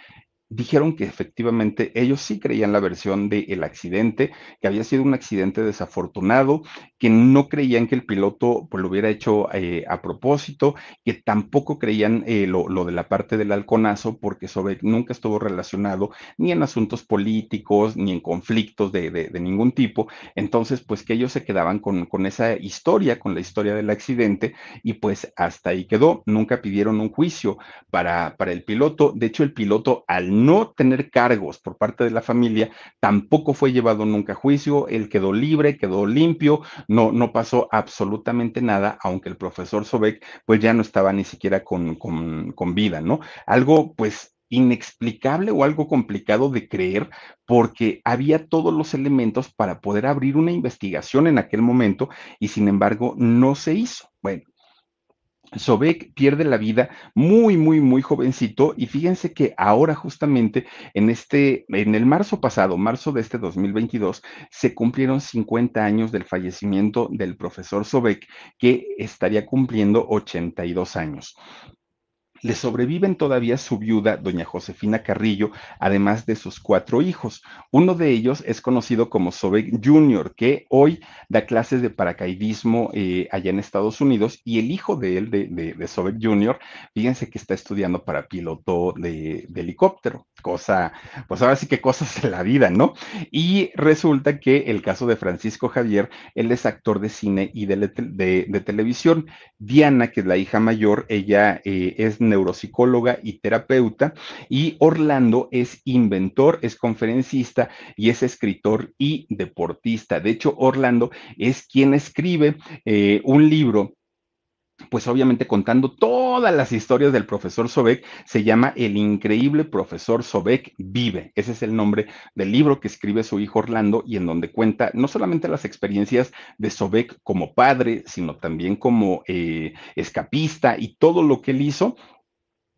dijeron que efectivamente ellos sí creían la versión del accidente, que había sido un accidente desafortunado, que no creían que el piloto pues, lo hubiera hecho eh, a propósito, que tampoco creían eh, lo, de la parte del halconazo, porque Sobek nunca estuvo relacionado ni en asuntos políticos, ni en conflictos de, ningún tipo. Entonces, pues que ellos se quedaban con, con esa historia, con la historia del accidente, y pues hasta ahí quedó. Nunca pidieron un juicio para, para el piloto. De hecho, el piloto al no tener cargos por parte de la familia, tampoco fue llevado nunca a juicio, él quedó libre, quedó limpio, no, no pasó absolutamente nada, aunque el profesor Sobek pues ya no estaba ni siquiera con, con, con vida, ¿no? Algo pues inexplicable o algo complicado de creer porque había todos los elementos para poder abrir una investigación en aquel momento y sin embargo no se hizo. Bueno, Sobek pierde la vida muy, muy, muy jovencito y fíjense que ahora justamente en este, en el marzo pasado, marzo de este 2022, se cumplieron 50 años del fallecimiento del profesor Sobek, que estaría cumpliendo 82 años. Le sobreviven todavía su viuda, doña Josefina Carrillo, además de sus cuatro hijos. Uno de ellos es conocido como Sobek Jr., que hoy da clases de paracaidismo eh, allá en Estados Unidos, y el hijo de él, de, de, Sobek Jr., fíjense que está estudiando para piloto de, helicóptero, cosa, pues ahora sí que cosas de la vida, ¿no? Y resulta que el caso de Francisco Javier, él es actor de cine y de, televisión. Diana, que es la hija mayor, ella eh, es neuropsicóloga y terapeuta, y Orlando es inventor, es conferencista y es escritor y deportista. De hecho, Orlando es quien escribe eh, un libro pues obviamente contando todas las historias del profesor Sobek, se llama El increíble profesor Sobek vive. Ese es el nombre del libro que escribe su hijo Orlando y en donde cuenta no solamente las experiencias de Sobek como padre, sino también como eh, escapista y todo lo que él hizo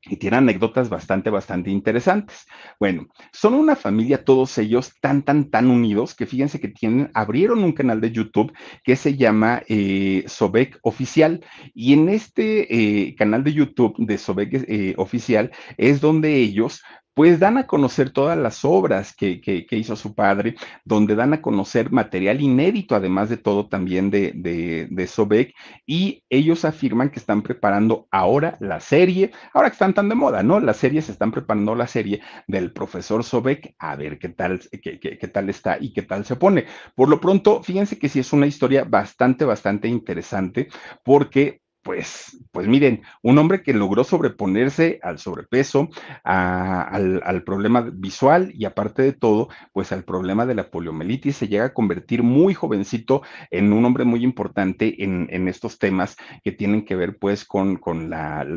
y tiene anécdotas bastante, bastante interesantes. Bueno, son una familia todos ellos tan, tan, tan unidos que fíjense que tienen, abrieron un canal de YouTube que se llama eh, Sobek Oficial y en este eh, canal de YouTube de Sobek eh, Oficial es donde ellos pues dan a conocer todas las obras que, hizo su padre, donde dan a conocer material inédito, además de todo también de, de, Sobek, y ellos afirman que están preparando ahora la serie, ahora que están tan de moda, ¿no? Las series están preparando la serie del profesor Sobek, a ver qué tal, qué, qué tal está y qué tal se pone. Por lo pronto, fíjense que sí es una historia bastante, bastante interesante, porque pues, pues miren, un hombre que logró sobreponerse al sobrepeso, al, problema visual y aparte de todo, pues al problema de la poliomielitis, se llega a convertir muy jovencito en un hombre muy importante en, estos temas que tienen que ver pues con,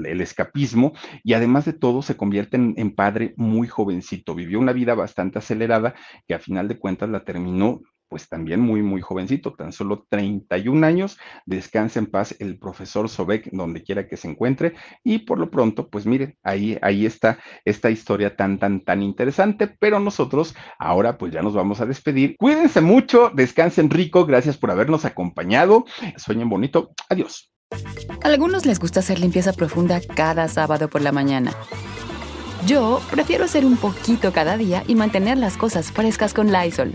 el escapismo y además de todo se convierte en, en padre muy jovencito. Vivió una vida bastante acelerada que a final de cuentas la terminó pues también muy, muy jovencito, tan solo 31 años. Descansa en paz el profesor Sobek, donde quiera que se encuentre. Y por lo pronto, pues miren, ahí, ahí está esta historia tan, tan, tan interesante. Pero nosotros ahora pues ya nos vamos a despedir. Cuídense mucho, descansen rico, gracias por habernos acompañado. Sueñen bonito. Adiós. A algunos les gusta hacer limpieza profunda cada sábado por la mañana. Yo prefiero hacer un poquito cada día y mantener las cosas frescas con Lysol.